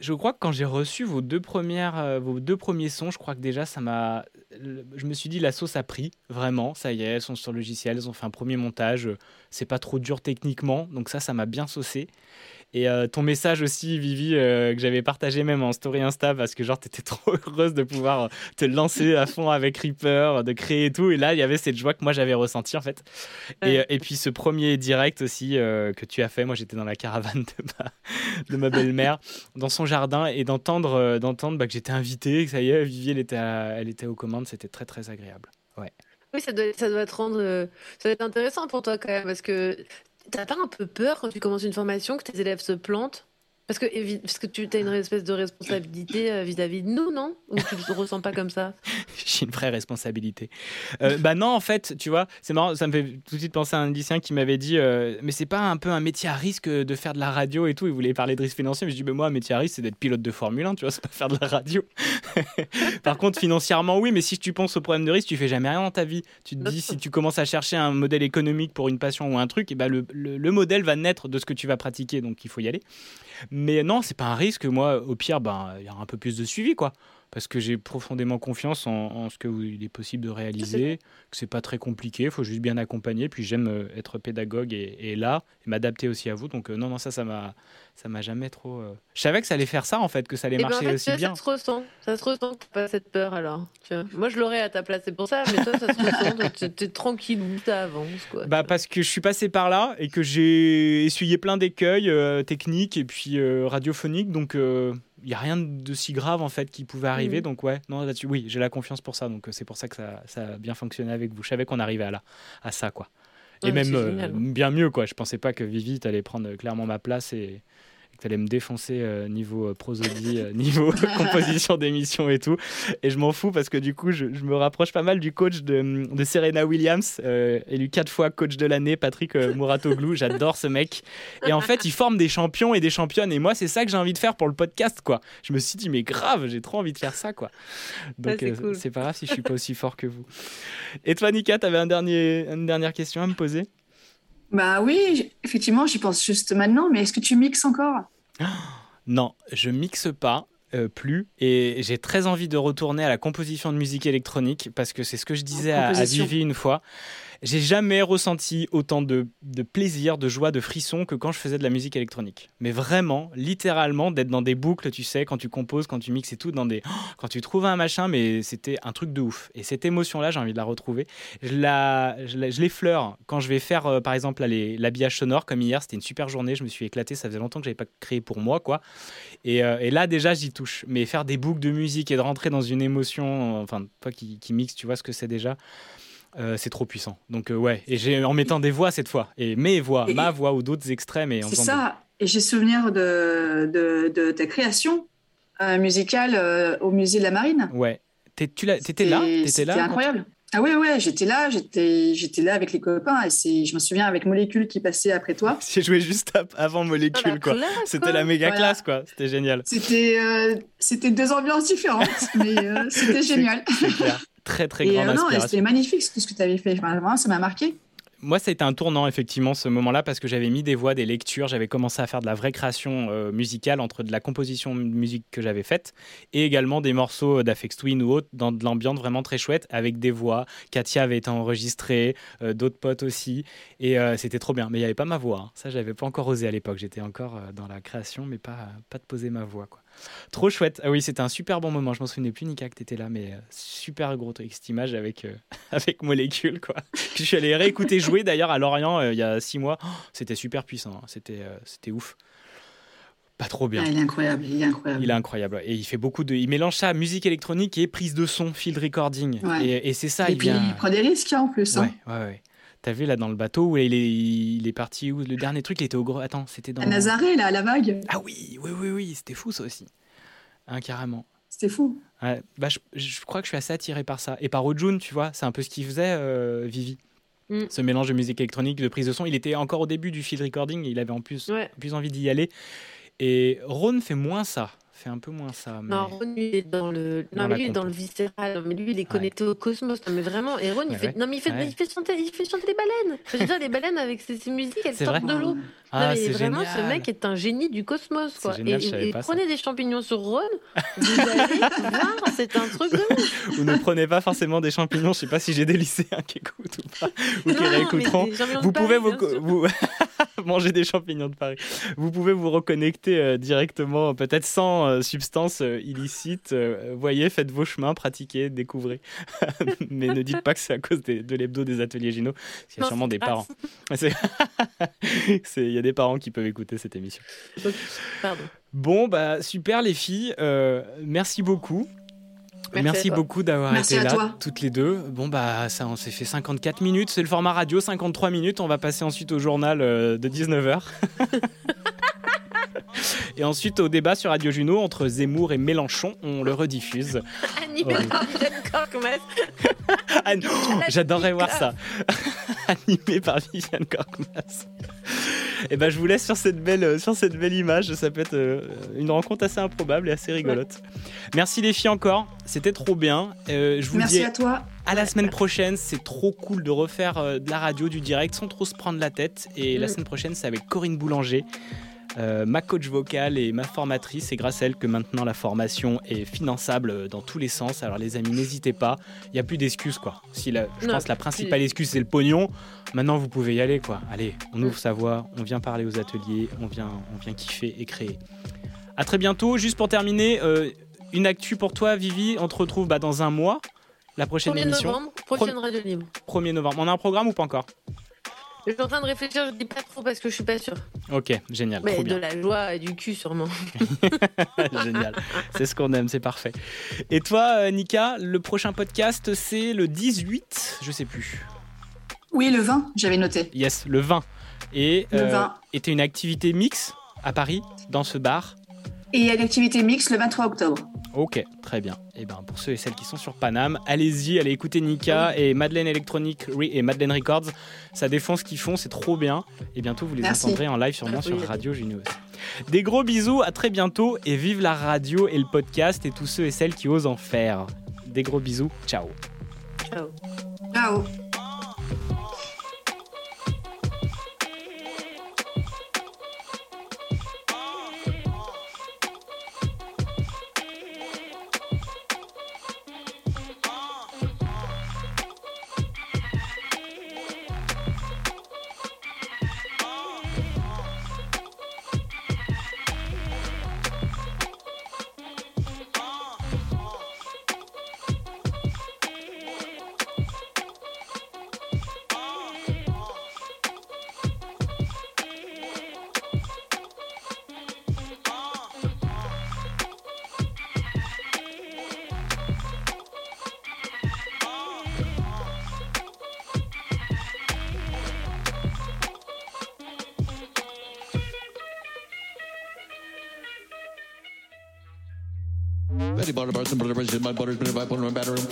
A: Je crois que quand j'ai reçu vos deux, premières, vos deux premiers sons, je crois que déjà ça m'a. Je me suis dit, la sauce a pris, vraiment. Ça y est, elles sont sur le logiciel, elles ont fait un premier montage. C'est pas trop dur techniquement, donc ça, ça m'a bien saucé. Et euh, ton message aussi, Vivi, euh, que j'avais partagé même en story Insta parce que genre t'étais trop heureuse de pouvoir te lancer à fond avec Reaper, de créer et tout. Et là, il y avait cette joie que moi j'avais ressentie en fait. Et, et, puis ce premier direct aussi que tu as fait, moi j'étais dans la caravane de ma, de ma belle-mère, dans son jardin, et d'entendre d'entendre bah, que j'étais invité, que ça y est, Vivi elle était, elle était aux commandes, c'était très très agréable. Ouais.
D: Oui, ça doit, ça doit te rendre. Ça doit être intéressant pour toi quand même, parce que t'as pas un peu peur quand tu commences une formation que tes élèves se plantent? Parce que, parce que tu as une espèce de responsabilité euh, vis-à-vis de nous, non? Ou tu ne te ressens pas comme ça?
A: J'ai une vraie responsabilité. Euh, bah non, en fait, tu vois, c'est marrant, ça me fait tout de suite penser à un lycéen qui m'avait dit euh, Mais c'est pas un peu un métier à risque de faire de la radio et tout Il voulait parler de risque financier, mais je dis bah, Moi, un métier à risque, c'est d'être pilote de Formule 1, tu vois, c'est pas faire de la radio. Par contre, financièrement, oui, mais si tu penses au problème de risque, tu fais jamais rien dans ta vie. Tu te dis, si tu commences à chercher un modèle économique pour une passion ou un truc, et bah, le, le, le modèle va naître de ce que tu vas pratiquer, donc il faut y aller. Mais non, c'est pas un risque. Moi, au pire, ben, il y a un peu plus de suivi, quoi. Parce que j'ai profondément confiance en, ce qu'il est possible de réaliser, que c'est pas très compliqué, il faut juste bien accompagner. Puis j'aime euh, être pédagogue et, là, et m'adapter aussi à vous. Donc euh, non, non, ça, ça m'a, ça m'a jamais trop. Euh, je savais que ça allait faire ça en fait, que ça allait
D: eh ben,
A: marcher aussi bien.
D: Ça se ressent, ça se ressent, pas cette peur alors. Tu vois. Moi, je l'aurais à ta place, c'est pour ça. Mais toi, ça se ressent, t'es tranquille, ça avance quoi.
A: Bah parce que je suis passé par là et que j'ai essuyé plein d'écueils techniques et puis radiophoniques, donc il n'y a rien de si grave en fait qui pouvait arriver. Mm. Donc ouais, non là-dessus, oui, j'ai la confiance pour ça. Donc euh, c'est pour ça que ça, ça, a bien fonctionné avec vous. Je savais qu'on arrivait à, là, à ça quoi. Et même euh, bien mieux quoi. Je pensais pas que Vivi allait prendre euh, clairement ma place et, tu allais me défoncer euh, niveau euh, prosodie, euh, niveau composition d'émission et tout. Et je m'en fous parce que du coup, je, me rapproche pas mal du coach de, de Serena Williams, élu quatre fois coach de l'année, Patrick Mouratoglou. J'adore ce mec. Et en fait, il forme des champions et des championnes. Et moi, c'est ça que j'ai envie de faire pour le podcast, quoi. Je me suis dit, mais grave, j'ai trop envie de faire ça, quoi. Donc, c'est pas grave si je suis pas aussi fort que vous. Et toi, Nika, t'avais un dernier, une dernière question à me poser?
C: Bah oui, effectivement, j'y pense juste maintenant, mais est-ce que tu mixes encore?
A: Non, je mixe pas. Euh, plus et j'ai très envie de retourner à la composition de musique électronique parce que c'est ce que je disais à, à Vivi une fois j'ai jamais ressenti autant de, plaisir, de joie, de frisson que quand je faisais de la musique électronique. Mais vraiment, littéralement, d'être dans des boucles, tu sais, quand tu composes, quand tu mixes et tout, dans des, quand tu trouves un machin, mais c'était un truc de ouf. Et cette émotion-là, j'ai envie de la retrouver. Je, la, je, l'effleure quand je vais faire, euh, par exemple, l'habillage sonore, comme hier, c'était une super journée, je me suis éclaté, ça faisait longtemps que j'avais pas créé pour moi, quoi. Et, euh, là, déjà, j'y touche. Mais faire des boucles de musique et de rentrer dans une émotion, enfin, toi qui, qui mixe, tu vois ce que c'est déjà. Euh, c'est trop puissant. Donc euh, ouais, et j'ai en mettant des voix cette fois, et mes voix, ma voix ou d'autres extrêmes. Et
C: c'est ça. Et j'ai souvenir de, de, de, ta création euh, musicale au musée de la Marine.
A: Ouais. tu étais là? C'était
C: incroyable. Ah oui, ouais, j'étais là, j'étais, j'étais là avec les copains et c'est, je me souviens avec Molécule qui passait après toi.
A: J'ai joué juste avant Molécule, ah, quoi. C'était la méga classe, quoi. C'était génial.
C: C'était, c'était deux ambiances différentes, mais c'était génial.
A: C'est clair très très grande euh, non,
C: C'était magnifique tout ce que tu avais fait. vraiment, ça m'a marqué.
A: Moi, ça a été un tournant, effectivement, ce moment-là, parce que j'avais mis des voix, des lectures, j'avais commencé à faire de la vraie création euh, musicale entre de la composition de musique que j'avais faite et également des morceaux d'Afex Twin ou autres dans de l'ambiance vraiment très chouette avec des voix. Katia avait été enregistrée, euh, d'autres potes aussi, et c'était trop bien. Mais il n'y avait pas ma voix. Hein. Ça, j'avais pas encore osé à l'époque. J'étais encore dans la création, mais pas, pas de poser ma voix, quoi. Trop chouette. Ah oui, c'était un super bon moment. Je m'en souvenais plus, Nika, que t'étais là, mais euh, super gros truc, cette image avec, euh, avec Molécule, quoi. je suis allé réécouter jouer d'ailleurs à Lorient euh, il y a six mois. Oh, c'était super puissant. Hein. C'était, c'était ouf. Pas trop bien.
C: Ah, il est incroyable, il est incroyable.
A: Il est incroyable. Et il fait beaucoup de. Il mélange ça, musique électronique et prise de son, field recording. Et, c'est ça.
C: Et puis il prend des risques hein, en plus.
A: Hein. Ouais, ouais, ouais. T'as vu là dans le bateau où il est, il est parti où Le dernier truc, il était au gros. Attends, c'était dans.
C: À Nazaré, là, à la vague.
A: Ah oui, oui, oui, oui, c'était fou ça aussi. Hein, carrément.
C: C'était fou.
A: bah, je, crois que je suis assez attiré par ça. Et par Ojun, tu vois, c'est un peu ce qu'il faisait, euh, Vivi. Mm. Ce mélange de musique électronique, de prise de son. Il était encore au début du field recording, il avait en plus, plus envie d'y aller. Et Ron fait moins ça fait un peu moins ça. Mais...
D: Non, Ron, il est dans le, non, mais lui, il est dans le viscéral. mais lui, il est connecté au cosmos. Non, mais vraiment. Et Ron, il fait, non, mais il fait, il fait chanter, il fait chanter les baleines. Je veux dire, les baleines avec ses, musiques, elles sortent de l'eau. Ah, mais vraiment, ce mec est un génie du cosmos, quoi.
A: Génial,
D: et, prenez des champignons sur Ron, vous allez voir, c'est un truc de ouf.
A: Vous ne prenez pas forcément des champignons. Je sais pas si j'ai des lycéens qui écoutent ou pas, ou qui réécouteront. Vous pouvez vous, manger des champignons de Paris. Vous pouvez vous reconnecter euh, directement, peut-être sans euh, substance euh, illicite. Euh, voyez, faites vos chemins, pratiquez, découvrez. Mais ne dites pas que c'est à cause des- de l'hebdo des ateliers Gino. parce qu'il y a sûrement des parents. Il y a des parents qui peuvent écouter cette émission.
D: Pardon.
A: Bon, bah super les filles. Merci beaucoup.
D: Merci
A: beaucoup d'avoir été là,
C: toi.
A: toutes les deux. Bon, bah, ça, on s'est fait 54 minutes. C'est le format radio, 53 minutes. On va passer ensuite au journal euh, de 19h. et ensuite au débat sur Radio Juno entre Zemmour et Mélenchon. On le rediffuse.
D: Animé
A: Ouais.
D: par Viviane
A: non, J'adorerais voir ça. Animé par Viviane Corkmas. Et ben, je vous laisse sur cette belle, sur cette belle image. Ça peut être euh, une rencontre assez improbable et assez rigolote. Merci les filles encore. C'était trop bien. Euh, je vous
C: Merci
A: dis
C: à toi.
A: à la semaine prochaine. C'est trop cool de refaire euh, de la radio, du direct sans trop se prendre la tête. Et la
D: Mm.
A: semaine prochaine, c'est avec Corinne Boulanger. Euh, ma coach vocale et ma formatrice, c'est grâce à elle que maintenant la formation est finançable dans tous les sens. Alors les amis, n'hésitez pas, il n'y a plus d'excuses quoi. Si la, je
D: Non,
A: pense que la principale excuse c'est le pognon, maintenant vous pouvez y aller quoi. Allez, on ouvre sa voix, on vient parler aux ateliers, on vient, on vient kiffer et créer. À très bientôt. Juste pour terminer, euh, une actu pour toi Vivi, on te retrouve bah, dans un mois, la prochaine
D: 1er
A: émission.
D: novembre, prochaine radio libre.
A: 1er novembre. On a un programme ou pas encore?
D: Je suis en train de réfléchir, je dis pas trop parce que je suis pas sûre.
A: Ok, génial,
D: Mais
A: trop
D: de
A: bien.
D: la joie et du cul sûrement.
A: génial, c'est ce qu'on aime, c'est parfait. Et toi, euh, Nika, le prochain podcast, c'est le 18, je sais plus.
C: Oui, le 20, j'avais noté.
A: Yes, le 20. Et
C: Le
A: euh,
C: 20.
A: était une activité mix à Paris, dans ce bar.
C: Et il y a une activité mixte le 23 octobre.
A: Ok, très bien. Et ben pour ceux et celles qui sont sur Paname, allez-y, allez écouter Nika et Madeleine Electronic et Madeleine Records. Ça défend ce qu'ils font, c'est trop bien. Et bientôt vous les
C: Merci.
A: entendrez en live sûrement sur. Radio Juno aussi. Des gros bisous, à très bientôt et vive la radio et le podcast et tous ceux et celles qui osent en faire. Des gros bisous, ciao.
D: Ciao.
C: Ciao.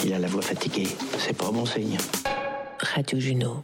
J: Il a la voix fatiguée, c'est pas bon signe.
H: Radio Juno.